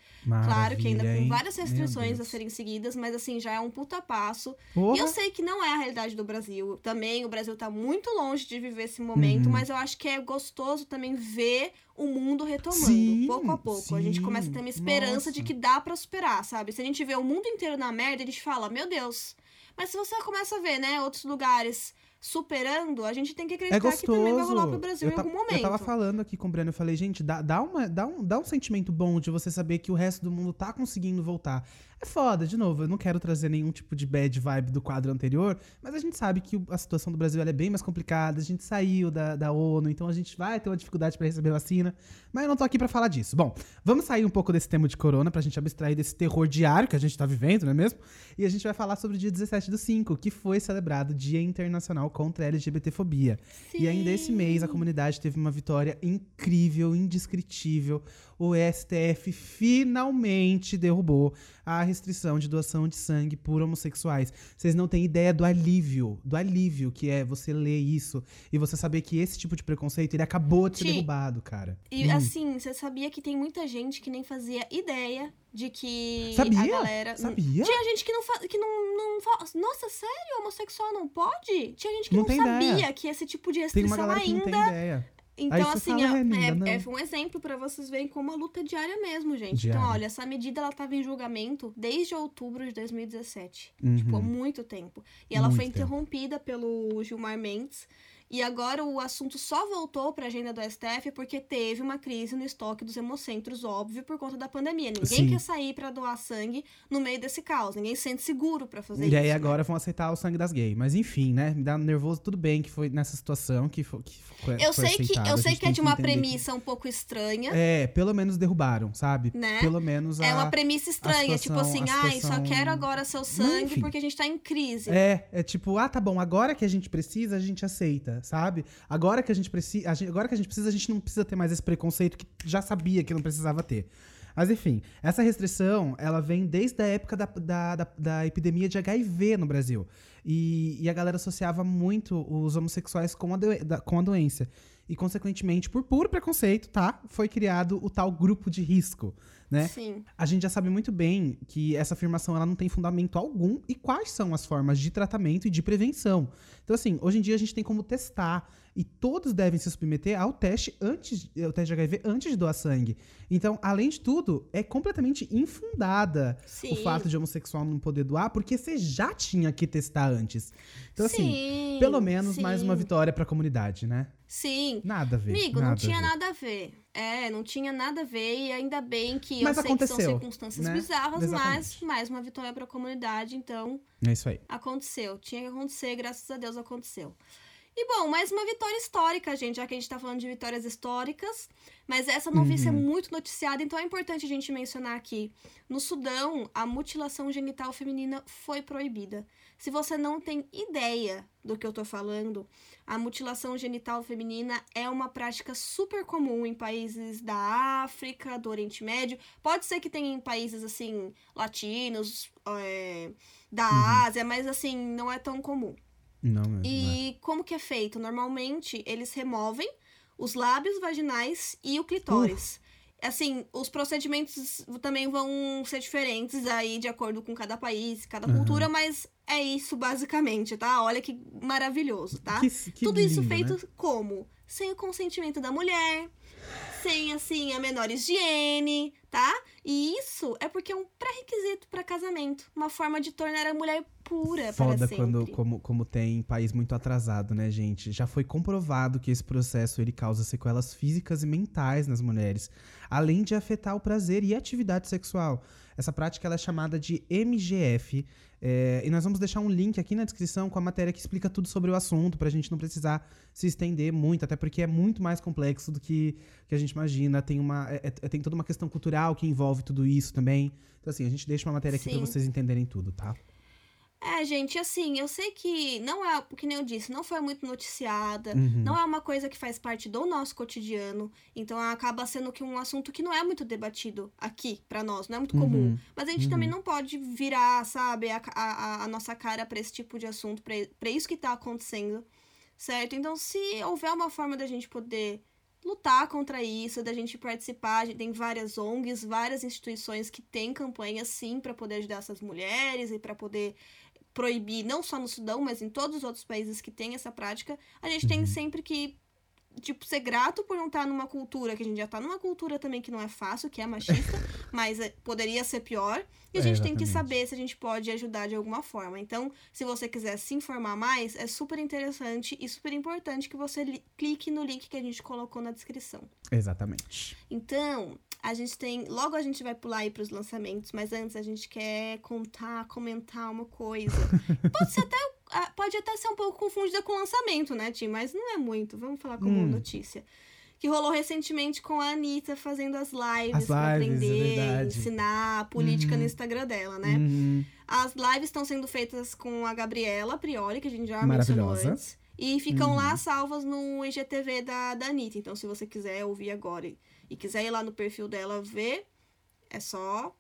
claro que ainda Maravilha, com várias restrições a serem seguidas, mas assim, já é um puta passo. E Porra. eu sei que não é a realidade do Brasil. Também o Brasil tá muito longe de viver esse momento, Uhum. mas eu acho que é gostoso também ver o mundo retomando, Sim, pouco a pouco. A gente sim. começa a ter uma esperança Nossa. de que dá pra superar, sabe? Se a gente vê o mundo inteiro na merda, a gente fala, meu Deus. Mas se você começa a ver, né, outros lugares superando, a gente tem que É acreditar que também vai rolar pro. Brasil Eu em algum momento. Eu tava falando aqui com o Breno, eu falei, gente, dá, dá, uma, dá, um, dá um sentimento bom de você saber que o resto do mundo tá conseguindo voltar. É foda, de novo, eu não quero trazer nenhum tipo de bad vibe do quadro anterior, mas a gente sabe que a situação do Brasil é bem mais complicada, a gente saiu da, da ONU, então a gente vai ter uma dificuldade pra receber vacina, mas eu não tô aqui pra falar disso. Bom, vamos sair um pouco desse tema de corona pra gente abstrair desse terror diário que a gente tá vivendo, não é mesmo? E a gente vai falar sobre o dia 17 do 5, que foi celebrado Dia Internacional contra a LGBTfobia. E ainda esse mês a Sim. comunidade teve uma vitória incrível, indescritível. O STF finalmente derrubou a restrição de doação de sangue por homossexuais. Vocês não têm ideia do alívio, do alívio que é você ler isso e você saber que esse tipo de preconceito ele acabou de ser Ti, derrubado, cara. E Hum. assim, você sabia que tem muita gente que nem fazia ideia de que Sabia? a galera. Sabia? Tinha gente que não fa... que não, não fa... Nossa, sério? Homossexual não pode? Tinha gente que Não não, sabia ideia. que esse tipo de restrição ainda. Então, assim, fala, é, "É, linda, não." é, é um exemplo pra vocês verem como a luta é diária mesmo, gente. Diária. Então, olha, essa medida ela tava em julgamento desde outubro de 2017. Uhum. Tipo, há muito tempo. E ela Muito foi tempo. interrompida pelo Gilmar Mendes. E agora o assunto só voltou pra agenda do STF porque teve uma crise no estoque dos hemocentros, óbvio, por conta da pandemia. Ninguém Sim. quer sair pra doar sangue no meio desse caos. Ninguém se sente seguro pra fazer E isso. aí né? agora vão aceitar o sangue das gays. Mas enfim, né? Me dá nervoso, tudo bem que foi nessa situação que foi, que foi Eu sei que, eu A sei que é de uma entender que- premissa um pouco estranha, É, pelo menos derrubaram, sabe? né? Pelo menos a... É uma premissa estranha, tipo situação- assim, a ai, só situação- quero agora seu sangue enfim. porque a gente tá em crise. É, é tipo, ah, tá bom, agora que a gente precisa, a gente aceita, sabe? Agora que a gente precisa, agora que a gente precisa, a gente não precisa ter mais esse preconceito que já sabia que não precisava ter. Mas enfim, essa restrição, ela vem desde a época da, da, da, da epidemia de HIV no Brasil. E, e a galera associava muito os homossexuais com a, doen- da- com a doença. E, consequentemente, por puro preconceito, tá? Foi criado o tal grupo de risco, né? Sim. A gente já sabe muito bem que essa afirmação ela não tem fundamento algum e quais são as formas de tratamento e de prevenção. Então, assim, hoje em dia a gente tem como testar e todos devem se submeter ao teste antes, ao teste de HIV antes de doar sangue. Então, além de tudo, é completamente infundada Sim. o fato de homossexual não poder doar, porque você já tinha que testar antes. Então, assim, Sim, pelo menos mais uma sim. vitória pra comunidade, né? Sim. Nada a ver. Amigo, nada não a tinha ver. nada a ver. É, não tinha nada a ver e ainda bem que Mas eu sei que aconteceu, são circunstâncias né? bizarras, mas Exatamente. mais uma vitória pra comunidade, então É isso aí. aconteceu. Tinha que acontecer, graças a Deus aconteceu. E bom, mais uma vitória histórica, gente, já que a gente tá falando de vitórias históricas. Mas essa notícia Uhum. é muito noticiada, então é importante a gente mencionar aqui. No Sudão, a mutilação genital feminina foi proibida. Se você não tem ideia do que eu tô falando, a mutilação genital feminina é uma prática super comum em países da África, do Oriente Médio. Pode ser que tenha em países assim, latinos, é, da Uhum. Ásia, mas assim, não é tão comum. Não, mesmo, é. E como que é feito? Normalmente, eles removem os lábios vaginais e o clitóris. Assim, os procedimentos também vão ser diferentes aí de acordo com cada país, cada Aham. cultura, mas é isso basicamente, tá? Olha que maravilhoso, tá? Que- que Tudo isso lindo, feito né? como? Sem o consentimento da mulher, sem, assim, a menor higiene, tá? E isso é porque é um pré-requisito para casamento. Uma forma de tornar a mulher pura para Foda quando, como, como tem país muito atrasado, né, gente? Já foi comprovado que esse processo ele causa sequelas físicas e mentais nas mulheres, além de afetar o prazer e a atividade sexual. Essa prática ela é chamada de MGF. é, e nós vamos deixar um link aqui na descrição com a matéria que explica tudo sobre o assunto, pra gente não precisar se estender muito, até porque é muito mais complexo do que, que a gente imagina. Tem, uma, é- é- tem toda uma questão cultural que envolve tudo isso também. Então, assim, a gente deixa uma matéria aqui pra Sim. vocês entenderem tudo, tá? É, gente, assim, eu sei que não é, que nem eu disse, não foi muito noticiada, Uhum. não é uma coisa que faz parte do nosso cotidiano, então acaba sendo que um assunto que não é muito debatido aqui pra nós, não é muito comum. Uhum. Mas a gente Uhum. também não pode virar, sabe, a, a, a nossa cara pra esse tipo de assunto, pra, pra isso que tá acontecendo, certo? Então, se houver uma forma da gente poder lutar contra isso, da gente participar, a gente tem várias ONGs, várias instituições que têm campanhas sim pra poder ajudar essas mulheres e pra poder proibir, não só no Sudão, mas em todos os outros países que têm essa prática, a gente tem Uhum. sempre que tipo, ser grato por não estar numa cultura, que a gente já tá numa cultura também que não é fácil, que é machista, mas é, poderia ser pior. E a É, gente tem que saber se a gente pode ajudar de alguma forma. Então, se você quiser se informar mais, é super interessante e super importante que você li- clique no link que a gente colocou na descrição. Exatamente. Então, a gente tem. Logo a gente vai pular aí pros lançamentos, mas antes a gente quer contar, comentar uma coisa. Pode ser até. ah, Pode até ser um pouco confundida com lançamento, né, Tim? Mas não é muito. Vamos falar como Hum. notícia. Que rolou recentemente com a Anitta fazendo as lives As pra lives, é aprender, verdade. ensinar a política Uhum. no Instagram dela, né? Uhum. As lives estão sendo feitas com a Gabriela Priori, que a gente já mencionou antes. E ficam Uhum. lá salvas no IGTV da, da Anitta. Então, se você quiser ouvir agora e, e quiser ir lá no perfil dela ver, é só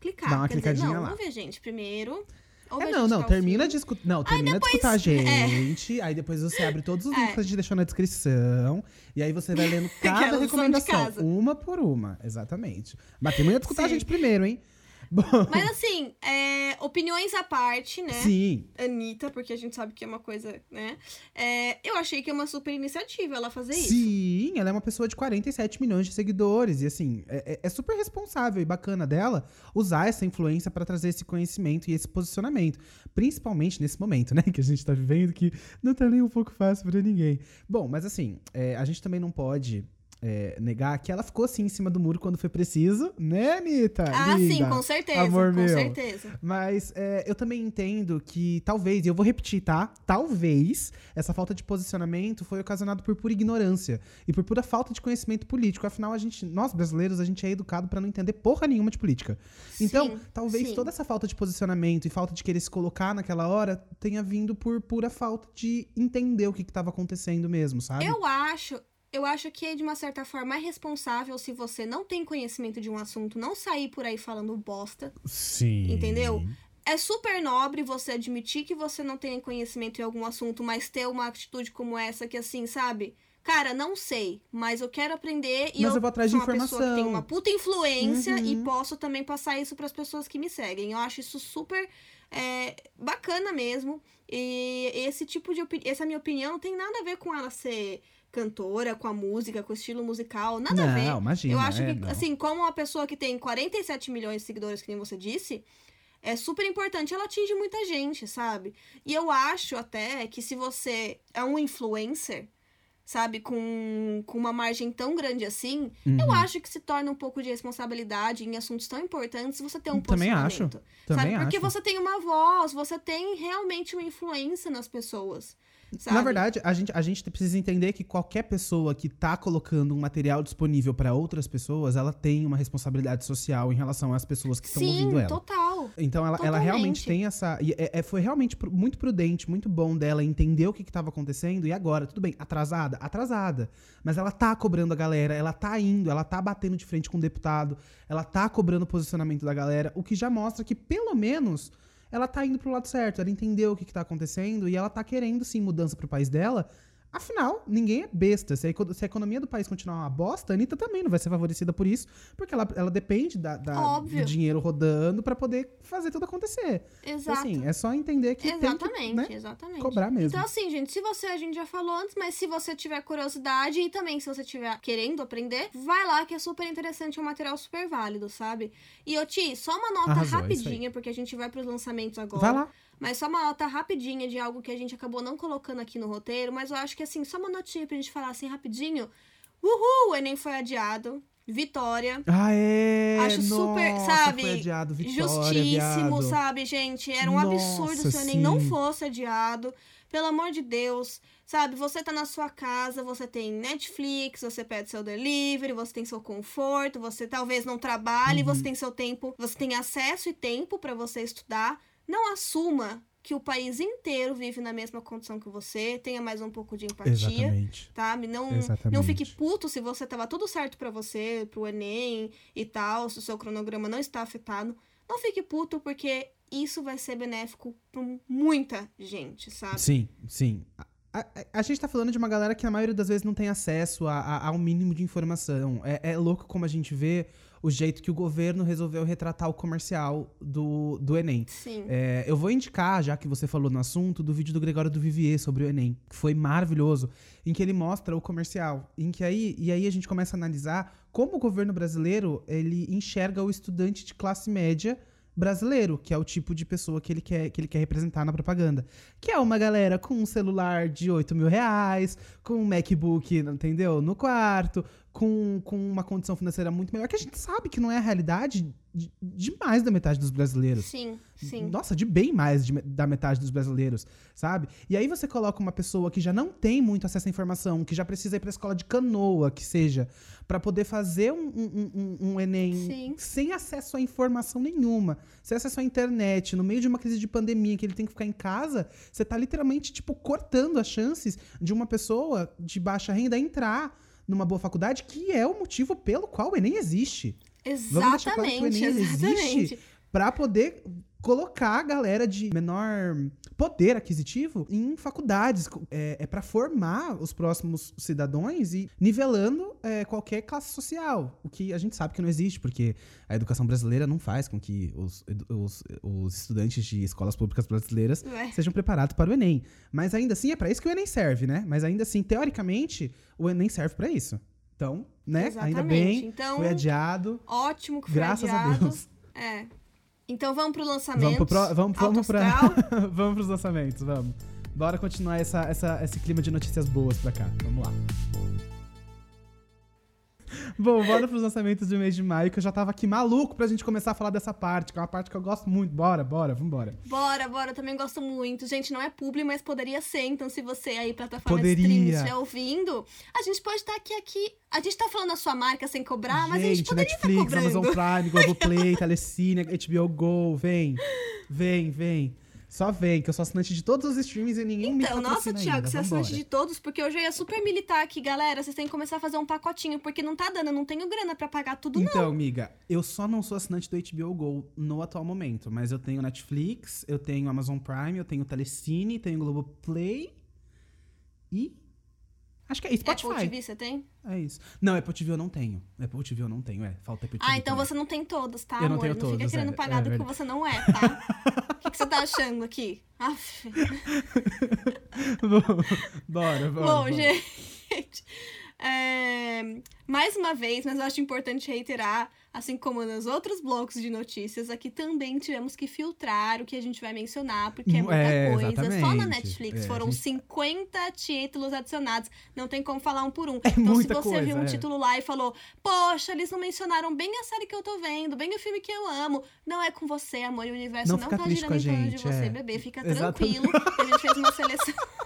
clicar. Dá uma Quer dizer, clicadinha não, lá. vamos ver gente primeiro. É, a não, não, termina de escutar. Não, termina de escutar a é. gente. Aí depois você abre todos os links É. que a gente deixou na descrição. E aí você vai lendo cada de recomendação. Uma por uma, exatamente. Mas termina de escutar a Sim. gente primeiro, hein? Bom, Mas assim, é, opiniões à parte, né? sim. Anitta, porque a gente sabe que é uma coisa, né? É, eu achei que é uma super iniciativa ela fazer isso. Sim, ela é uma pessoa de 47 milhões de seguidores. E assim, é, é- é super responsável e bacana dela usar essa influência pra trazer esse conhecimento e esse posicionamento. Principalmente nesse momento, né? Que a gente tá vivendo, que não tá nem um pouco fácil pra ninguém. Bom, mas assim, é, a gente também não pode. É, negar que ela ficou assim em cima do muro quando foi preciso, né, Anitta? Ah, Linda. sim, com certeza. Amor com meu. certeza. Mas é, eu também entendo que talvez, e eu vou repetir, tá? Talvez essa falta de posicionamento foi ocasionado por pura ignorância e por pura falta de conhecimento político. Afinal, a gente, nós brasileiros, a gente é educado pra não entender porra nenhuma de política. Então, Sim, talvez sim. toda essa falta de posicionamento e falta de querer se colocar naquela hora tenha vindo por pura falta de entender o que, que tava acontecendo mesmo, sabe? Eu acho, eu acho que de uma certa forma é responsável se você não tem conhecimento de um assunto, não sair por aí falando bosta. Sim. Entendeu? É super nobre você admitir que você não tem conhecimento em algum assunto, mas ter uma atitude como essa que assim, sabe? Cara, não sei, mas eu quero aprender e Mas eu, eu vou atrás de sou uma pessoa que tem informação. uma puta influência e Uhum. posso também passar isso pras pessoas que me seguem. Eu acho isso super é, bacana mesmo. E esse tipo de opini- essa minha opinião não tem nada a ver com ela ser cantora, com a música, com o estilo musical, nada a ver. Não, imagina. Eu acho é, que, não. assim, como uma pessoa que tem 47 milhões de seguidores, que nem você disse, é super importante. Ela atinge muita gente, sabe? E eu acho até que se você é um influencer, sabe, com, com uma margem tão grande assim, eu Uhum. acho que se torna um pouco de responsabilidade em assuntos tão importantes você ter um Também acho. Também sabe? Porque acho. você tem uma voz, você tem realmente uma influência nas pessoas. Sabe? Na verdade, a gente, a gente precisa entender que qualquer pessoa que tá colocando um material disponível para outras pessoas, ela tem uma responsabilidade social em relação às pessoas que estão Sim, ouvindo ela. total. Então ela, ela realmente tem essa. e é- é- foi realmente muito prudente, muito bom dela entender o que, estava acontecendo. E agora, tudo bem, atrasada? Atrasada. Mas ela tá cobrando a galera, ela tá indo, ela tá batendo de frente com o deputado, ela tá cobrando o posicionamento da galera, o que já mostra que, pelo menos, ela tá indo pro lado certo. Ela entendeu o que, que tá acontecendo e ela tá querendo, sim, mudança pro país dela. Afinal, ninguém é besta. Se a, se a economia do país continuar uma bosta, a Anitta também não vai ser favorecida por isso, porque ela, ela depende da, da- do dinheiro rodando pra poder fazer tudo acontecer. Exato. Assim, é só entender que exatamente, tem que né, exatamente. cobrar mesmo. Então, assim, gente, se você, a gente já falou antes, mas se você tiver curiosidade e também se você tiver querendo aprender, vai lá que é super interessante, é um material super válido, sabe? E, ô Ti, só uma nota Arrasou, é rapidinha, porque a gente vai pros lançamentos agora. Vai lá. Mas só uma nota rapidinha de algo que a gente acabou não colocando aqui no roteiro, mas eu acho que, assim, só uma notinha pra gente falar assim rapidinho. Uhul, o Enem foi adiado. Vitória. Ah, é! Acho super, Nossa, sabe, Foi adiado, Vitória, Justíssimo, viado. sabe, gente? Era um Nossa, absurdo se o Enem não fosse adiado. Pelo amor de Deus, sabe? Você tá na sua casa, você tem Netflix, você pede seu delivery, você tem seu conforto, você talvez não trabalhe, Uhum. você tem seu tempo, você tem acesso e tempo pra você estudar. Não assuma que o país inteiro vive na mesma condição que você, tenha mais um pouco de empatia Exatamente. sabe? Não, Exatamente. não fique puto se você tava tudo certo pra você, pro Enem e tal, se o seu cronograma não está afetado. Não fique puto, porque isso vai ser benéfico pra muita gente, sabe? Sim, sim. A, a- a gente tá falando de uma galera que na maioria das vezes não tem acesso a, a- ao mínimo de informação. É, é louco como a gente vê o jeito que o governo resolveu retratar o comercial do, do Enem. Sim. É, eu vou indicar, já que você falou no assunto, do vídeo do Gregório do Vivier sobre o Enem, que foi maravilhoso, em que ele mostra o comercial. Em que aí, e aí a gente começa a analisar como o governo brasileiro ele enxerga o estudante de classe média brasileiro, que é o tipo de pessoa que ele quer, que ele quer representar na propaganda. Que é uma galera com um celular de 8 mil reais, com um MacBook, entendeu? No quarto, com, com uma condição financeira muito melhor, que a gente sabe que não é a realidade de, de mais da metade dos brasileiros. Sim, sim. Nossa, de bem mais de, da metade dos brasileiros, sabe? E aí você coloca uma pessoa que já não tem muito acesso à informação, que já precisa ir pra escola de canoa, que seja, para poder fazer um, um, um, um Enem Sim. sem acesso a informação nenhuma, sem acesso à internet, no meio de uma crise de pandemia, que ele tem que ficar em casa, você tá literalmente, tipo, cortando as chances de uma pessoa de baixa renda entrar numa boa faculdade, que é o motivo pelo qual o Enem existe. Vamos deixar claro que o Exatamente, Enem exatamente. existe para poder colocar a galera de menor poder aquisitivo em faculdades. É, é para formar os próximos cidadãos e nivelando é, qualquer classe social. O que a gente sabe que não existe, porque a educação brasileira não faz com que os, os, os estudantes de escolas públicas brasileiras sejam preparados para o Enem. Mas ainda assim, é para isso que o Enem serve, né? Mas ainda assim, teoricamente, o Enem serve para isso. Então, né? Ainda Exatamente. bem, Então- foi adiado. Ótimo que foi Graças a adiado. Deus. É. Então vamos pro lançamento. Vamos, pro, pro- vamos, vamos, pra, vamos pros lançamentos, vamos. Bora continuar essa, essa, esse clima de notícias boas pra cá. Vamos lá. Bom, bora pros lançamentos do mês de maio, que eu já tava aqui maluco pra gente começar a falar dessa parte, que é uma parte que eu gosto muito. Bora, bora, vambora. Bora, bora, eu também gosto muito. Gente, não é publi, mas poderia ser. Então, se você aí, plataforma de Poderia. streaming, estiver ouvindo, a gente pode estar aqui, aqui. A gente tá falando a sua marca sem cobrar, mas a gente poderia estar Netflix, cobrando. Amazon Prime, Globoplay, Telecine, HBO Go, vem, vem, vem. Só vem, que eu sou assinante de todos os streams e ninguém me Então, nossa, Thiago, você é assinante de todos, porque eu já ia super militar aqui, galera. Vocês têm que começar a fazer um pacotinho, porque não tá dando, eu não tenho grana pra pagar tudo, não. Então, amiga, eu só não sou assinante do HBO Go no atual momento, mas eu tenho Netflix, eu tenho Amazon Prime, eu tenho Telecine, tenho Globoplay e acho que é Spotify. Apple TV você tem? É isso. Não, Apple TV eu não tenho. Apple TV eu não tenho, é. Falta Apple TV. Ah, então também. você não tem todos, tá, Eu não amor? tenho não todos, fica querendo é, pagar é do que verdade. você não é, tá? O que, que você tá achando aqui? Aff. Bora, bora. Bom, bora. gente. é, mais uma vez, mas eu acho importante reiterar, assim como nos outros blocos de notícias, aqui também tivemos que filtrar o que a gente vai mencionar, porque é muita É, coisa. Só na exatamente. Netflix É, foram gente- 50 títulos adicionados. Não tem como falar um por um. É então, muita se você coisa, viu um é. título lá e falou, poxa, eles não mencionaram bem a série que eu tô vendo, bem o filme que eu amo. Não é com você, amor. E o universo Não não, tá girando em torno de você, é. bebê. Fica Exatamente. tranquilo. A gente fez uma seleção.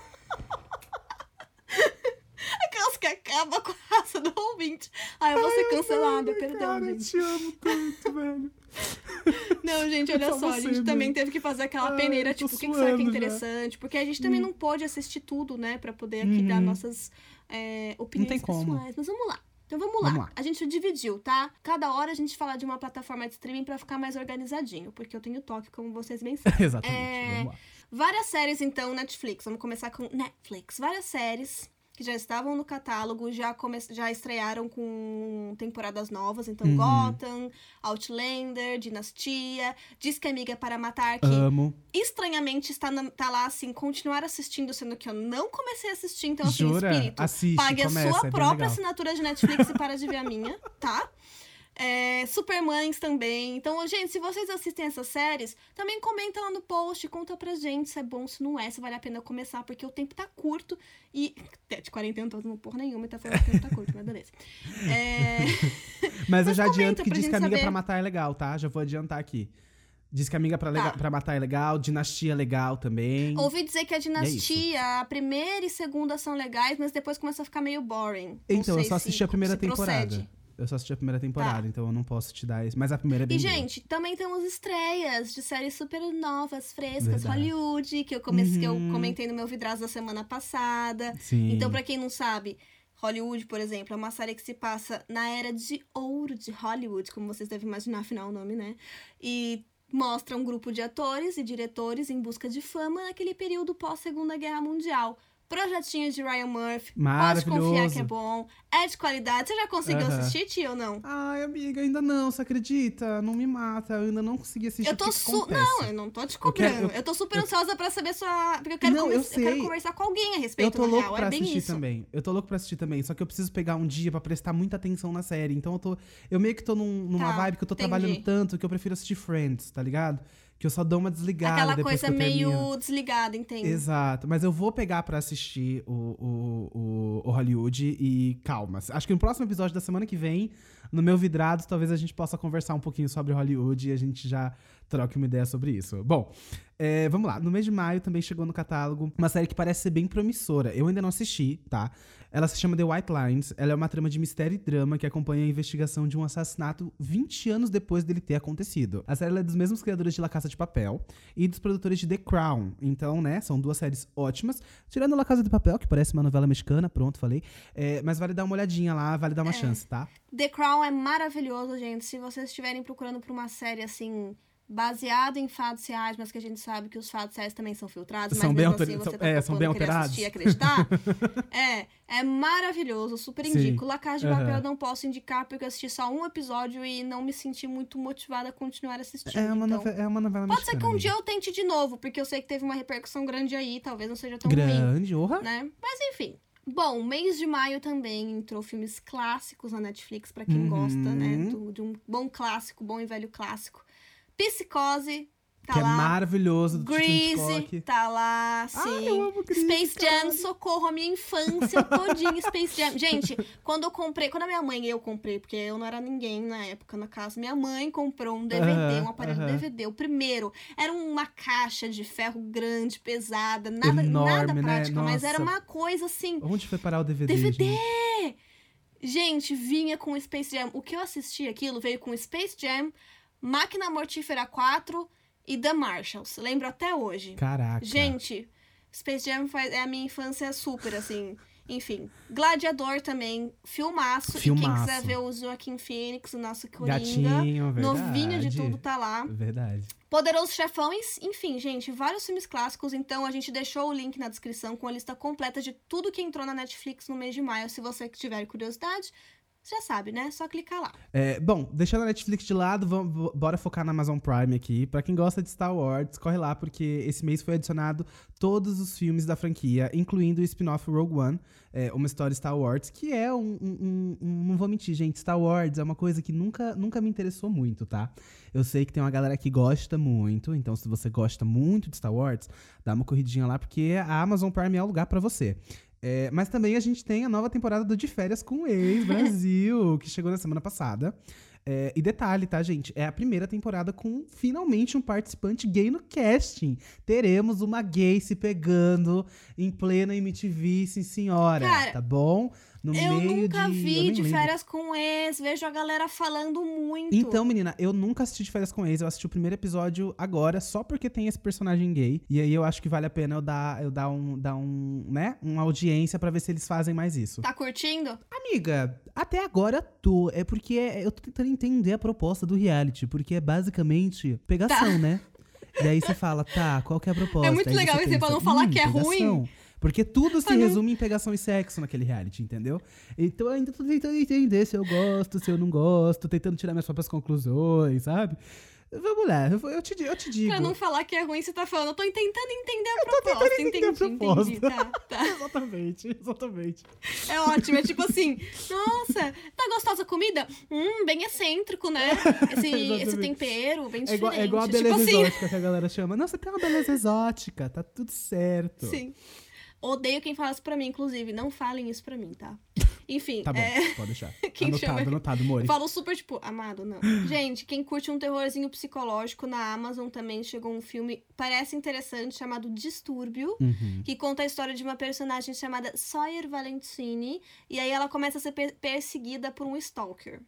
que acaba com a raça do ouvinte. Ai, eu vou ser cancelada, perdão, Cara, eu gente. te amo tanto, velho. Não, gente, olha Só a gente também teve que fazer aquela Ai, peneira, eu tipo, o que, que será que é suando já. interessante? Porque a gente também não pôde assistir tudo, né? Pra poder aqui dar Uhum. nossas é, opiniões tem como. pessoais. Mas vamos lá. Então vamos lá. Vamos lá. A gente dividiu, tá? Cada hora a gente fala de uma plataforma de streaming pra ficar mais organizadinho, porque eu tenho toque, como vocês bem sabem. Exatamente, É. Várias séries, então, Netflix. Vamos começar com Netflix. Várias séries que já estavam no catálogo, já, come... já estrearam com temporadas novas. Então, Uhum. Gotham, Outlander, Dinastia, Diz que Amiga é para Matar, que Amo. estranhamente está, na- tá lá, assim, continuar assistindo, sendo que eu não comecei a assistir. Então, assim, Jura? espírito, Assiste, pague começa, a é sua bem própria assinatura de Netflix e para de ver a minha, tá? É, Supermães também. Então, gente, se vocês assistem essas séries, também comenta lá no post, conta pra gente se é bom, se não é, se vale a pena começar, porque o tempo tá curto e. Até de 40 anos, não porra nenhuma, tá falando que o tempo tá curto, mas beleza. É, Mas, eu Mas já comenta adianto que diz que amiga saber. pra matar é legal, tá? Já vou adiantar aqui. Diz que amiga pra, lega- Tá. pra matar é legal, dinastia é legal também. ouvi dizer que a é Dinastia, a primeira e segunda são legais, mas depois começa a ficar meio boring. Então, eu só se- assisti a primeira se temporada. procede. Eu só assisti a primeira temporada, então eu não posso te dar isso. Mas a primeira é bem E, boa. gente, também temos estreias de séries super novas, frescas, Verdade. Hollywood, que eu, come- que eu Uhum. comentei no meu vidraço da semana passada. Sim. Então, pra quem não sabe, Hollywood, por exemplo, é uma série que se passa na era de ouro de Hollywood, como vocês devem imaginar, afinal o nome, né? E mostra um grupo de atores e diretores em busca de fama naquele período pós-Segunda Guerra Mundial. Projetinho de Ryan Murphy. Pode confiar que é bom. É de qualidade. Você já conseguiu Aham. assistir, tio, ou não? Ai, amiga, ainda não, você acredita? Não me mata, eu ainda não consegui assistir. Eu tô su... Não, eu não tô te Eu quero- cobrando. Eu, eu- tô super ansiosa pra saber sua. Porque eu quero, Não, eu eu quero conversar com alguém a Eu respeito tô na louco real. pra é assistir isso. também. Eu tô louco pra assistir também. Só que eu preciso pegar um dia pra prestar muita atenção na série. Então eu tô. Eu meio que tô num- numa Tá, vibe que eu tô entendi. trabalhando tanto que eu prefiro assistir Friends, tá ligado? Que eu só dou uma desligada. Aquela depois coisa meio desligada, entende? Exato, mas eu vou pegar pra assistir o, o, o, o Hollywood e calma. Acho que no próximo episódio da semana que vem, no meu Vidrados, talvez a gente possa conversar um pouquinho sobre Hollywood e a gente já troque uma ideia sobre isso. Bom, é, vamos lá. No mês de maio também chegou no catálogo uma série que parece ser bem promissora. Eu ainda não assisti, tá? Ela se chama The White Lines. Ela é uma trama de mistério e drama que acompanha a investigação de um assassinato 20 anos depois dele ter acontecido. A série é dos mesmos criadores de La Casa de Papel e dos produtores de The Crown. Então, né, são duas séries ótimas. Tirando La Casa de Papel, que parece uma novela mexicana, pronto, falei. É, mas vale dar uma olhadinha lá, vale dar uma chance, tá? The Crown é maravilhoso, gente. Se vocês estiverem procurando por uma série assim. Baseada em fatos reais, mas que a gente sabe que os fatos reais também são filtrados, São mas bem mesmo assim são- você tá é, são bem alterados. assistir e acreditar. é, é maravilhoso, super Sim. indico. La Casa de Papel Aham. eu não posso indicar porque eu assisti só um episódio e não me senti muito motivada a continuar assistindo. É uma, então, nove- é uma novela Pode ser mexicana. que um dia eu tente de novo, porque eu sei que teve uma repercussão grande aí, talvez não seja tão ruim Grande, né? Mas enfim. Bom, mês de maio também entrou filmes clássicos na Netflix, pra quem Uhum. gosta, né? do- de um bom clássico, bom e velho clássico. Psicose, tá que é lá. maravilhoso do Grease, tá lá, sim. Ai, eu amo Grease, Space Jam, socorro, a minha infância todinha Space Jam. Gente, quando eu comprei, quando a minha mãe e eu comprei, porque eu não era ninguém na época na casa, minha mãe comprou um DVD, Aham, um aparelho aham. DVD, o primeiro. Era uma caixa de ferro grande, pesada, nada, Enorme, nada né? prática, mas era uma coisa assim, Onde foi parar o DVD? DVD! gente? Gente, vinha com Space Jam. O que eu assisti aquilo veio com Space Jam, Máquina Mortífera 4 e The Marshalls. Lembro até hoje. Caraca. Gente, Space Jam faz, é a minha infância super, assim. Enfim, Gladiador também, filmaço. E quem Filmaço. quiser ver o Joaquim Phoenix, o nosso Coringa, Gatinho, verdade. novinho de tudo, tá lá. Verdade. Poderoso Chefões, enfim, gente, vários filmes clássicos. Então a gente deixou o link na descrição com a lista completa de tudo que entrou na Netflix no mês de maio. Se você tiver curiosidade, já sabe, né? Só clicar lá. É, bom, deixando a Netflix de lado, vamos, bora focar na Amazon Prime aqui. Pra quem gosta de Star Wars, corre lá, porque esse mês foi adicionado todos os filmes da franquia, incluindo o spin-off Rogue One, é, uma história Star Wars, que é um, um- um- Não vou mentir, gente, Star Wars é uma coisa que nunca, nunca me interessou muito, tá? Eu sei que tem uma galera que gosta muito, então se você gosta muito de Star Wars, dá uma corridinha lá, porque a Amazon Prime é o lugar pra você. É, mas também a gente tem a nova temporada do De Férias com o Ex Brasil, que chegou na semana passada. É, e detalhe, tá, gente? É a primeira temporada com finalmente um participante gay no casting. Teremos uma gay se pegando em plena MTV, sim senhora. Cara, tá bom? No eu meio nunca de. eu vi nem de férias com ex, vejo a galera falando muito. Então, menina, eu nunca assisti de férias com ex. Eu assisti o primeiro episódio agora, só porque tem esse personagem gay. E aí eu acho que vale a pena eu dar, eu dar um, dar um, né, uma audiência pra ver se eles fazem mais isso. Tá curtindo? Amiga, até agora tô. É porque é- eu tô tentando entender a proposta do reality, porque é basicamente pegação, né? E aí você fala, tá, qual que é a proposta? É muito Aí legal isso, pra não falar que é ruim. Porque tudo se Pra não- resume em pegação e sexo naquele reality, entendeu? Então eu ainda tô tentando entender se eu gosto, se eu não gosto, tentando tirar minhas próprias conclusões, sabe? Vamos lá, eu, eu te, eu te digo. Pra não falar que é ruim, você tá falando. Eu tô tentando entender a tô proposta. tentando entender a entendi, proposta. entendi. Tá, tá. Exatamente, exatamente. É ótimo, é tipo assim, nossa, tá gostosa a comida? Hum, bem excêntrico, né? Esse, esse tempero, bem É diferente. igual, é igual a tipo beleza assim. exótica que a galera chama. Você tem uma beleza exótica, tá tudo certo. Sim. Odeio quem fala isso pra mim, inclusive. Não falem isso pra mim, tá? Enfim, Tá bom, é... pode deixar. Quem anotado, chama- anotado, Mori. Eu falo super, tipo, amado, não. Gente, quem curte um terrorzinho psicológico na Amazon também chegou um filme, parece interessante, chamado Distúrbio. Uhum. que conta a história de uma personagem chamada Sawyer Valentini, e aí ela começa a ser per- perseguida por um stalker.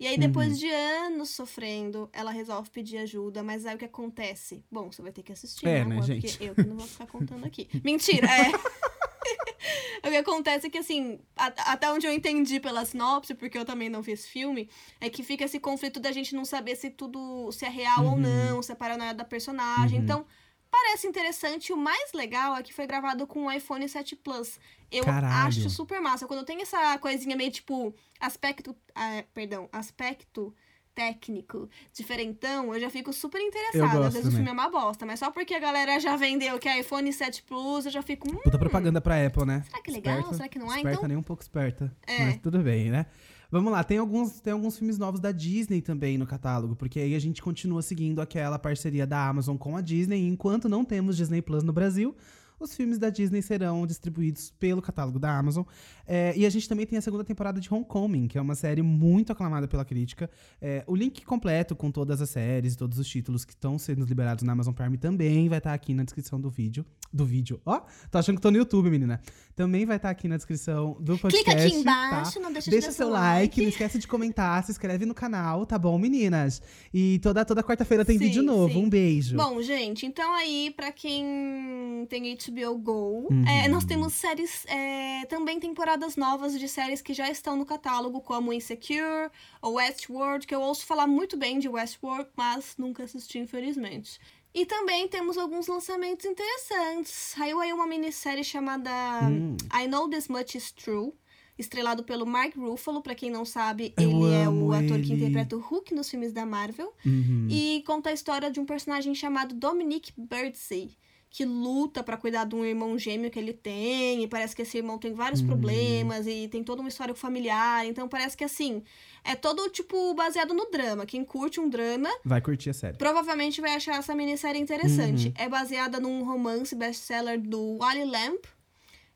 E aí, depois Uhum. de anos sofrendo, ela resolve pedir ajuda, mas aí o que acontece? Bom, você vai ter que assistir, É, né, né? Porque eu que não vou ficar contando aqui. Mentira, é. o que acontece é que, assim, a- até onde eu entendi pela sinopse, porque eu também não fiz filme, é que fica esse conflito da gente não saber se tudo se é real ou Uhum. não, se é paranoia da personagem. Uhum. Então, parece interessante. O mais legal é que foi gravado com o iPhone 7 Plus. Eu Caralho. acho super massa. Quando tem essa coisinha meio tipo aspecto. ah, perdão, aspecto técnico diferentão, eu já fico super interessada. Às vezes o também. filme é uma bosta, mas só porque a galera já vendeu que é iPhone 7 Plus, eu já fico. Hum, Puta propaganda pra Apple, né? será que é legal? Esperta, será que não é? Esperta, Então. nem um pouco esperta. É. Mas tudo bem, né? Vamos lá, tem alguns, tem alguns filmes novos da Disney também no catálogo, porque aí a gente continua seguindo aquela parceria da Amazon com a Disney, e enquanto não temos Disney Plus no Brasil, os filmes da Disney serão distribuídos pelo catálogo da Amazon. É, e a gente também tem a segunda temporada de Homecoming, que é uma série muito aclamada pela crítica. É, o link completo com todas as séries e todos os títulos que estão sendo liberados na Amazon Prime também vai estar aqui na descrição do vídeo. Do vídeo. Ó, tô achando que tô no YouTube, menina. Também vai estar aqui na descrição do podcast. Clica aqui tá? embaixo, não deixa de Deixa seu like, não esquece de comentar, se inscreve no canal, tá bom, meninas? E toda, toda quarta-feira tem Sim, vídeo novo. sim. Um beijo. Bom, gente, então aí, pra quem tem HBO Go, Uhum. é, nós temos séries, é, também temporadas novas de séries que já estão no catálogo, como Insecure ou Westworld, que eu ouço falar muito bem de Westworld, mas nunca assisti, infelizmente. E também temos alguns lançamentos interessantes. Saiu aí uma minissérie chamada Hum. I Know This Much Is True, estrelado pelo Mark Ruffalo. Pra quem não sabe, Eu ele é o ator que ele. interpreta o Hulk nos filmes da Marvel. Uhum. E conta a história de um personagem chamado Dominic Birdsey, que luta pra cuidar de um irmão gêmeo que ele tem, e parece que esse irmão tem vários Uhum. problemas e tem toda uma história familiar, então parece que assim, é todo tipo baseado no drama. Quem curte um drama, Vai curtir a série. provavelmente vai achar essa minissérie interessante. Uhum. É baseada num romance best-seller do Wally Lamp.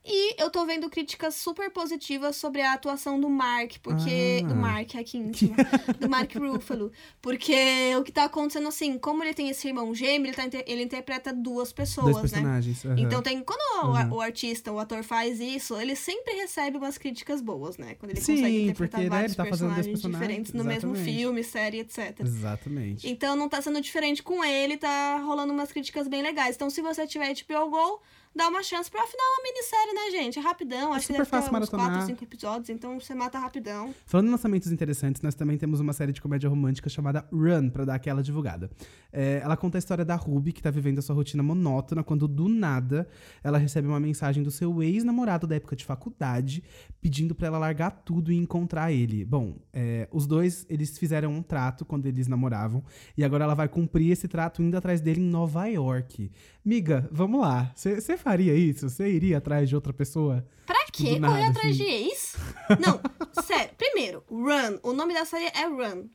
E eu tô vendo críticas super positivas sobre a atuação do Mark, porque. Ah. Do Mark, aqui íntimo. do Mark Ruffalo. Porque o que tá acontecendo assim, como ele tem esse irmão gêmeo, ele, tá ele interpreta duas pessoas, Dois né? personagens. aham. Então tem. Quando o, Uhum. o artista, o ator faz isso, ele sempre recebe umas críticas boas, né? Quando ele Sim, consegue interpretar porque, né, vários ele tá personagens personagens, diferentes no mesmo exatamente. filme, série, etc. Exatamente. Então não tá sendo diferente com ele, tá rolando umas críticas bem legais. Então, se você tiver HBO Go, dá uma chance pra afinal é uma minissérie, né, gente? É rapidão, acho que deve ter fácil uns maratonar. 4, 5 episódios, então você mata rapidão. Falando em lançamentos interessantes, nós também temos uma série de comédia romântica chamada Run, pra dar aquela divulgada. É, ela conta a história da Ruby, que tá vivendo a sua rotina monótona, quando do nada ela recebe uma mensagem do seu ex-namorado da época de faculdade, pedindo pra ela largar tudo e encontrar ele. Bom, é, os dois, eles fizeram um trato quando eles namoravam, e agora ela vai cumprir esse trato indo atrás dele em Nova York. Miga, vamos lá. Você faria isso? Você iria atrás de outra pessoa? Pra quê Do nada, correr atrás assim. de ex? Não, sério. Primeiro, Run. O nome da série é Run.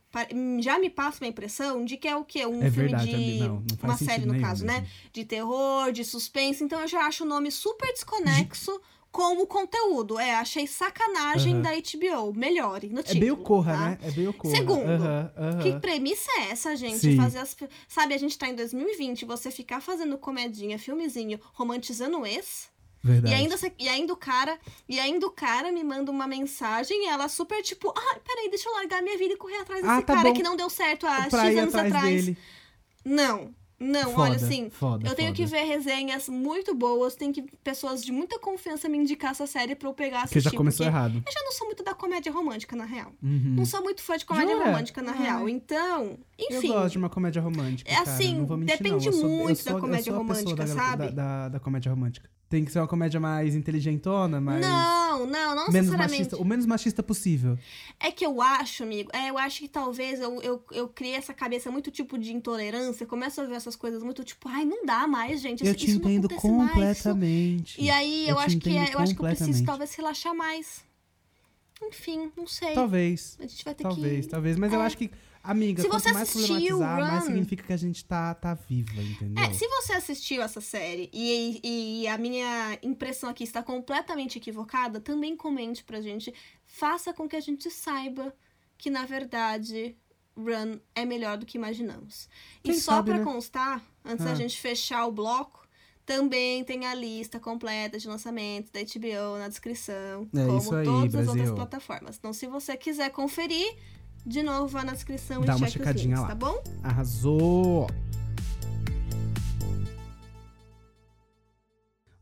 Já me passa uma impressão de que é o quê? Um É filme verdade, de. Não, não uma série, no caso, né? mesmo. De terror, de suspense. Então eu já acho o nome super desconexo com o conteúdo. É, achei sacanagem da HBO. Melhore no É título. bem o Corra, tá? né? É bem o Corra. Segundo. Que premissa é essa, gente? Sim. Fazer as. Sabe, a gente tá em 2020, você ficar fazendo comedinha, filmezinho, romantizando o ex. Verdade. E ainda, e ainda o cara, e ainda o cara me manda uma mensagem e ela super tipo, ai, peraí, deixa eu largar minha vida e correr atrás desse Ah, tá cara bom. que não deu certo há X pra anos atrás atrás. Não, não, Foda, olha assim. foda, eu tenho que foda. ver resenhas muito boas, tem que pessoas de muita confiança me indicar essa série pra eu pegar Porque assistir. já começou porque errado. Eu já não sou muito da comédia romântica, na real. Uhum. Não sou muito fã de comédia Jura? romântica, na Ai. real. Então, Eu enfim. gosto de uma comédia romântica. É cara, assim, vou mentir, depende. Eu sou- eu muito sou- da eu comédia romântica, da, sabe? Da, da, da comédia romântica. Tem que ser uma comédia mais inteligentona, mais. Não, não, não menos machista. O menos machista possível. É que eu acho, amigo, é, eu acho que talvez eu, eu, eu criei essa cabeça muito tipo de intolerância, começo a ver essas coisas muito tipo, ai, não dá mais, gente. eu isso, te entendo acontece mais, isso- completamente. E aí Eu eu, acho que é- eu acho que eu preciso completamente. talvez relaxar mais. Enfim, não sei. Talvez. A gente vai ter Talvez, que. talvez. Mas eu É. acho que, amiga, Se você mais assistiu problematizar, mais Run- significa que a gente tá, tá viva, entendeu? É, se você assistiu essa série e, e a minha impressão aqui está completamente equivocada, também comente pra gente. Faça com que a gente saiba que, na verdade, Run é melhor do que imaginamos. Quem e só sabe, pra né? constar, antes da Ah. gente fechar o bloco, também tem a lista completa de lançamentos da HBO na descrição, É como aí, todas as outras Brasil. plataformas. Então, se você quiser conferir, de novo, vá na descrição Dá e uma cheque checadinha links, lá. tá bom? Arrasou!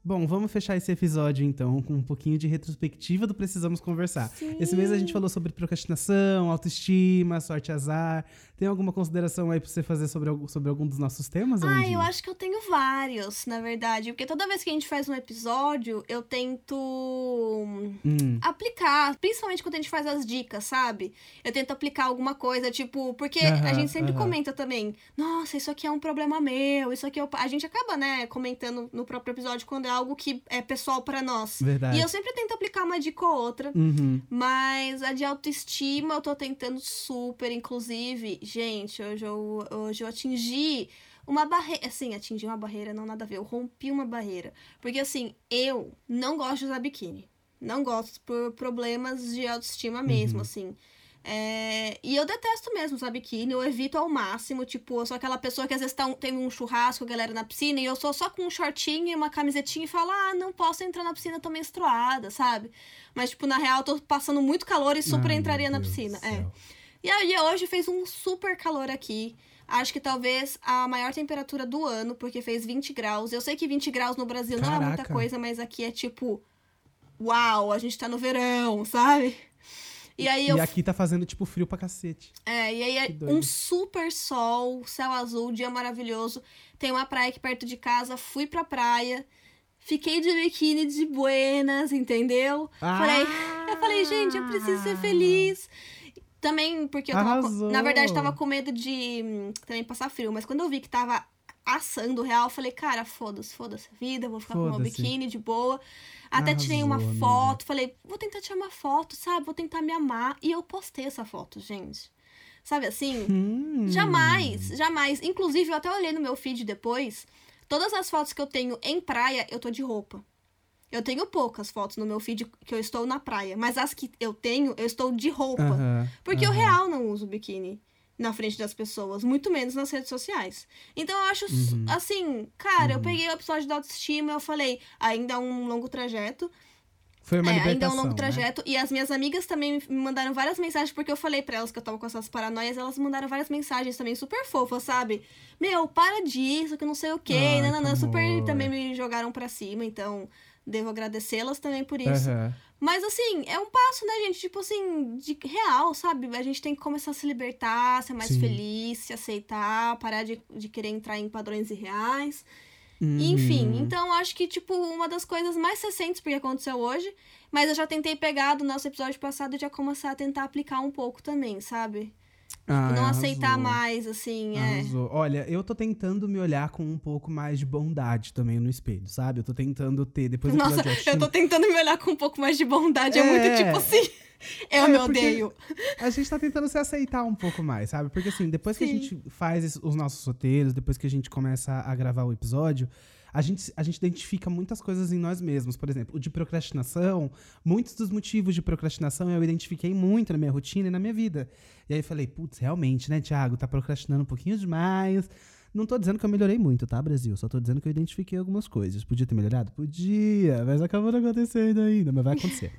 Bom, vamos fechar esse episódio então com um pouquinho de retrospectiva do Precisamos Conversar. Sim. Esse mês a gente falou sobre procrastinação, autoestima, sorte e azar, Tem alguma consideração aí pra você fazer sobre, algum- sobre algum dos nossos temas? Ah, Amandinha? eu acho que eu tenho vários, na verdade. Porque toda vez que a gente faz um episódio, eu tento Hum, aplicar, principalmente quando a gente faz as dicas, sabe? Eu tento aplicar alguma coisa, tipo, porque a gente sempre aham. comenta também, nossa, isso aqui é um problema meu, isso aqui é. o pa-" A gente acaba, né, comentando no próprio episódio quando é algo que é pessoal pra nós. verdade. E eu sempre tento aplicar uma dica ou outra. Uhum. Mas a de autoestima eu tô tentando super, inclusive, gente, hoje eu, hoje eu atingi uma barreira, assim, atingi uma barreira, não nada a ver, eu rompi uma barreira. Porque assim, eu não gosto de usar biquíni. Não gosto por problemas de autoestima mesmo, Uhum. assim. É, E eu detesto mesmo usar biquíni, eu evito ao máximo, tipo, eu sou aquela pessoa que às vezes tá um- tem um churrasco, a galera na piscina, e eu sou só com um shortinho e uma camisetinha e falo, ah, não posso entrar na piscina, tô menstruada, sabe? Mas, tipo, na real, eu tô passando muito calor e super Ai, entraria na piscina. É. E aí, hoje fez um super calor aqui. Acho que talvez a maior temperatura do ano, porque fez 20 graus. Eu sei que 20 graus no Brasil não é muita Caraca. coisa, mas aqui é tipo. Uau, a gente tá no verão, sabe? E aí eu E aqui tá fazendo, tipo, frio pra cacete. é, e aí é um super sol, céu azul, dia maravilhoso. Tem uma praia aqui perto de casa, fui pra praia. Fiquei de biquíni de buenas, entendeu? Falei, eu falei, gente, eu preciso ser feliz. Também porque eu tava. com- Arrasou. Na verdade, tava com medo de hum, também passar frio. Mas quando eu vi que tava assando real, eu falei, cara, foda-se, foda-se a vida, vou ficar com o meu biquíni de boa. Até tirei uma Arrasou, amiga. foto, falei, vou tentar tirar uma foto, sabe? Vou tentar me amar. E eu postei essa foto, gente. Sabe assim? Hum. Jamais, jamais. Inclusive, eu até olhei no meu feed depois. Todas as fotos que eu tenho em praia, eu tô de roupa. Eu tenho poucas fotos no meu feed que eu estou na praia. Mas as que eu tenho, eu estou de roupa. Aham, Porque eu aham. real não uso biquíni na frente das pessoas, muito menos nas redes sociais. Então eu acho, Uhum. assim, cara, eu Uhum. peguei o episódio da autoestima, eu falei, ainda é um longo trajeto. Foi uma É, ainda é um longo né? trajeto. E as minhas amigas também me mandaram várias mensagens, porque eu falei pra elas que eu tava com essas paranoias, elas mandaram várias mensagens também super fofas, sabe? Meu, para disso, que não sei o quê. Ai, nananã, super também me jogaram pra cima, então devo agradecê-las também por isso. Aham. Mas assim, é um passo, né, gente? Tipo assim, de real, sabe? A gente tem que começar a se libertar, ser mais Sim. feliz, se aceitar, parar de, de querer entrar em padrões irreais. Uhum. Enfim, então acho que, tipo, uma das coisas mais recentes, porque aconteceu hoje, mas eu já tentei pegar do nosso episódio passado e já começar a tentar aplicar um pouco também, sabe? Ai, Não aceitar arrasou. mais, assim, é. Arrasou. Olha, eu tô tentando me olhar com um pouco mais de bondade também no espelho, sabe? Eu tô tentando ter, depois do Nossa, eu tô tentando me olhar com um pouco mais de bondade. É, É. muito tipo assim. Eu É, me odeio. A gente tá tentando se aceitar um pouco mais, sabe? Porque assim, depois que a Sim. gente faz os nossos roteiros, depois que a gente começa a gravar o episódio, a gente, a gente identifica muitas coisas em nós mesmos. Por exemplo, o de procrastinação, muitos dos motivos de procrastinação eu identifiquei muito na minha rotina e na minha vida. E aí falei, putz, realmente, né, Thiago, tá procrastinando um pouquinho demais. Não tô dizendo que eu melhorei muito, tá, Brasil? Só tô dizendo que eu identifiquei algumas coisas. Podia ter melhorado? Podia, mas acabou não acontecendo ainda, mas vai acontecer.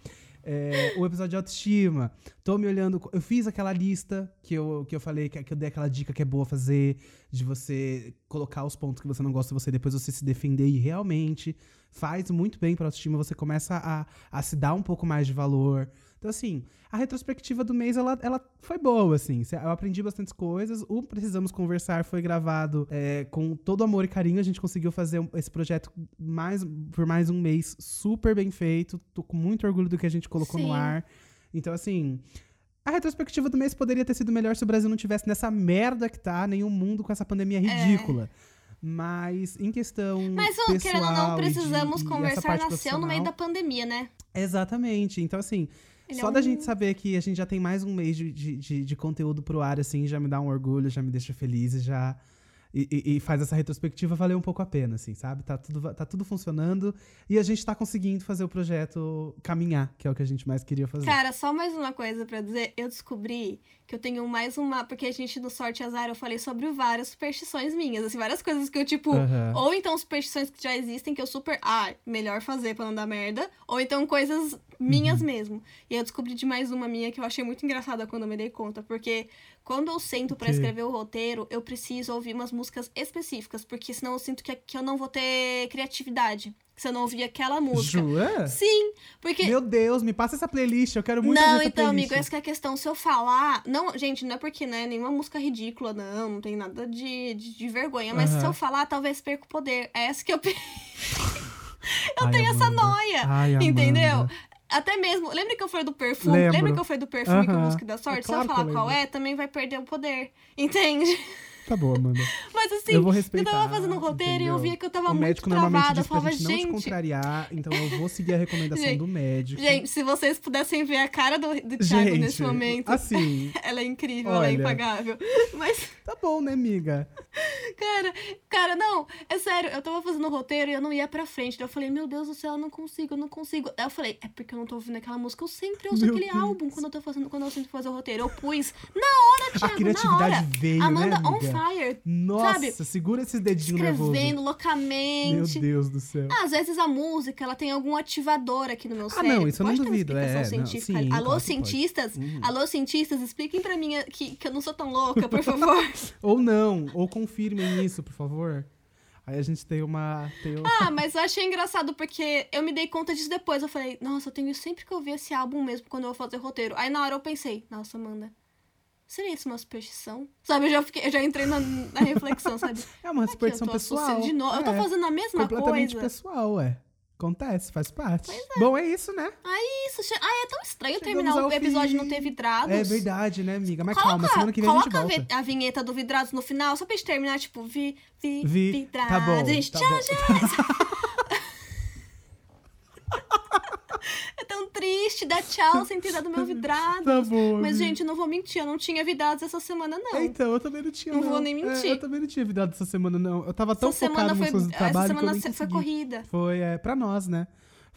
É, o episódio de autoestima. Tô me olhando. Eu fiz aquela lista que eu, que eu falei, que, que eu dei aquela dica que é boa fazer, de você colocar os pontos que você não gosta, você depois você se defender e realmente faz muito bem pra autoestima. Você começa a, a se dar um pouco mais de valor. Então, assim, a retrospectiva do mês, ela, ela foi boa, assim. Eu aprendi bastantes coisas. O Precisamos Conversar foi gravado é, com todo amor e carinho. A gente conseguiu fazer esse projeto mais, por mais um mês super bem feito. Tô com muito orgulho do que a gente colocou Sim. no ar. Então, assim, a retrospectiva do mês poderia ter sido melhor se o Brasil não tivesse nessa merda que tá, nenhum mundo com essa pandemia ridícula. Mas em questão. É. Mas, ô, querendo ou não, pessoal e de- precisamos e essa conversar. Nasceu no meio da pandemia, né? Exatamente. Então, assim, Ele só é da um- gente saber que a gente já tem mais um mês de, de, de, de conteúdo pro ar, assim, já me dá um orgulho, já me deixa feliz e já. E, e- e faz essa retrospectiva valer um pouco a pena, assim, sabe? Tá tudo, tá tudo funcionando e a gente tá conseguindo fazer o projeto caminhar, que é o que a gente mais queria fazer. Cara, só mais uma coisa pra dizer. Eu descobri que eu tenho mais uma. Porque a gente no Sorte Azar eu falei sobre várias superstições minhas. Assim, várias coisas que eu, tipo. Aham. Ou então superstições que já existem que eu super. Ah, melhor fazer pra não dar merda. Ou então coisas minhas Uhum. mesmo. E eu descobri de mais uma minha que eu achei muito engraçada quando eu me dei conta. Porque quando eu sento pra quê? escrever o roteiro, eu preciso ouvir umas músicas específicas. Porque senão eu sinto que, que eu não vou ter criatividade. se eu não ouvir aquela música. Jura? Sim, porque. Meu Deus, me passa essa playlist, eu quero muito não, essa então, playlist. amigo, essa que é a questão. Se eu falar. Não, gente, não é porque, né? Nenhuma música ridícula, não. Não tem nada de, de, de vergonha. Mas se Aham. eu falar, talvez perca o poder. É essa que eu. eu Ai, tenho essa Amanda. noia. Ai, Amanda. entendeu? Até mesmo. Lembra que eu falei do perfume? Lembro. Lembra que eu falei do perfume com a Aham. música da É sorte? claro se que eu eu falar qual lembro. é, também vai perder o poder. Entende? Tá bom, Amanda. Mas assim, eu vou respeitar. eu tava fazendo um roteiro e eu entendeu? via que eu tava o muito médico travada. Diz falava, gente não te gente. contrariar, então eu vou seguir a recomendação Gente, do médico. Gente, se vocês pudessem ver a cara do, do Thiago Gente, nesse momento, assim, ela é incrível, ela é olha. impagável. Mas, tá bom, né, amiga? cara, cara, não, é sério, eu tava fazendo o roteiro e eu não ia pra frente. Daí eu falei, meu Deus do céu, eu não consigo, eu não consigo. Daí eu falei, é porque eu não tô ouvindo aquela música, eu sempre uso Meu aquele Deus. álbum quando eu tô fazendo, quando eu sinto fazer o roteiro. Eu pus na hora, A Thiago, na criatividade hora. veio, Amanda né, on? Fire, Nossa, sabe? segura esses dedinhos escrevendo Meu loucamente. Deus do céu. Ah, Às vezes a música, ela tem algum ativador aqui no meu Ah, cérebro. não, isso eu não Pode ter uma duvido, é, não, sim, Alô, claro cientistas? Uhum. Alô, cientistas, expliquem pra mim que, que eu não sou tão louca, por favor. Ou não, ou confirmem isso, por favor. Aí a gente tem uma. Tem uma... ah, mas eu achei engraçado porque eu me dei conta disso depois. Eu falei, nossa, eu tenho sempre que ouvir esse álbum mesmo quando eu vou fazer roteiro. Aí na hora eu pensei, nossa, Amanda, seria isso uma superstição? Sabe, eu já, fiquei, eu já entrei na, na reflexão, sabe? É uma superstição tô pessoal. de novo. Eu tô É, fazendo a mesma completamente coisa. pessoal, é. Acontece, faz parte. Bom, é isso, né? Isso, che... Ai, é tão estranho Chegamos terminar o episódio e fim. não ter vidrados. É verdade, né, amiga? Mas Coloca, calma, semana que vem a gente coloca volta. vi- a vinheta do Vidrados no final, só pra gente terminar, tipo, vi, vi, Vi, Vidrados. tá bom, gente, tá tchau, bom. tchau. É tão triste dar tchau sem ter dado meu vidrado. Tá bom. Mas, amiga. gente, não vou mentir, eu não tinha vidrados essa semana, não. Então, eu também não tinha. Não vou nem É, mentir. eu também não tinha vidrado essa semana, não. Eu tava tão essa focado semana foi. do Essa trabalho que eu semana nem foi corrida. Foi, é, pra nós, né?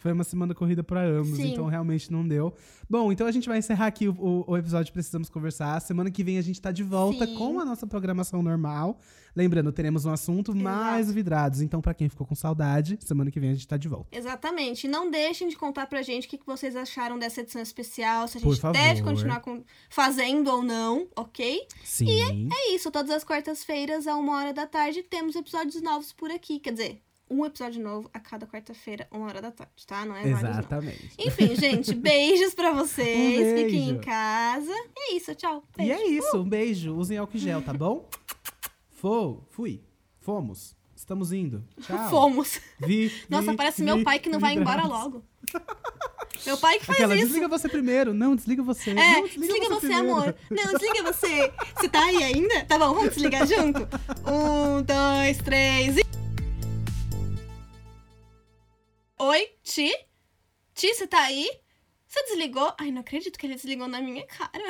Foi uma semana corrida pra ambos, Sim. então realmente não deu. Bom, então a gente vai encerrar aqui o, o- o episódio Precisamos Conversar. Semana que vem a gente tá de volta Sim. com a nossa programação normal. Lembrando, teremos um assunto mais vidrados. Então, pra quem ficou com saudade, semana que vem a gente tá de volta. Exatamente. E não deixem de contar pra gente o que que vocês acharam dessa edição especial, se a gente deve continuar com- fazendo ou não, ok? Sim. É isso, todas as quartas-feiras, a uma hora da tarde, temos episódios novos por aqui. Quer dizer, um episódio novo a cada quarta-feira, uma hora da tarde, tá? Não é vários, não. Exatamente. Enfim, gente, beijos pra vocês. Um beijo. Fiquem em casa. E é isso, tchau. E Beijo. é isso, um beijo. Usem álcool gel, tá bom? Fou, fui. Fomos. Estamos indo. Tchau. Fomos. Vi, Nossa, vi, parece vi, meu pai que não vai embora logo. Meu pai que faz Aquela, isso. desliga você primeiro. Não, desliga você. É, não, desliga, você, primeiro. amor. Não, desliga você. Você tá aí ainda? Tá bom, vamos desligar junto? Um, dois, três e. Oi, Ti? Ti, você tá aí? Você desligou? Ai, não acredito que ele desligou na minha cara.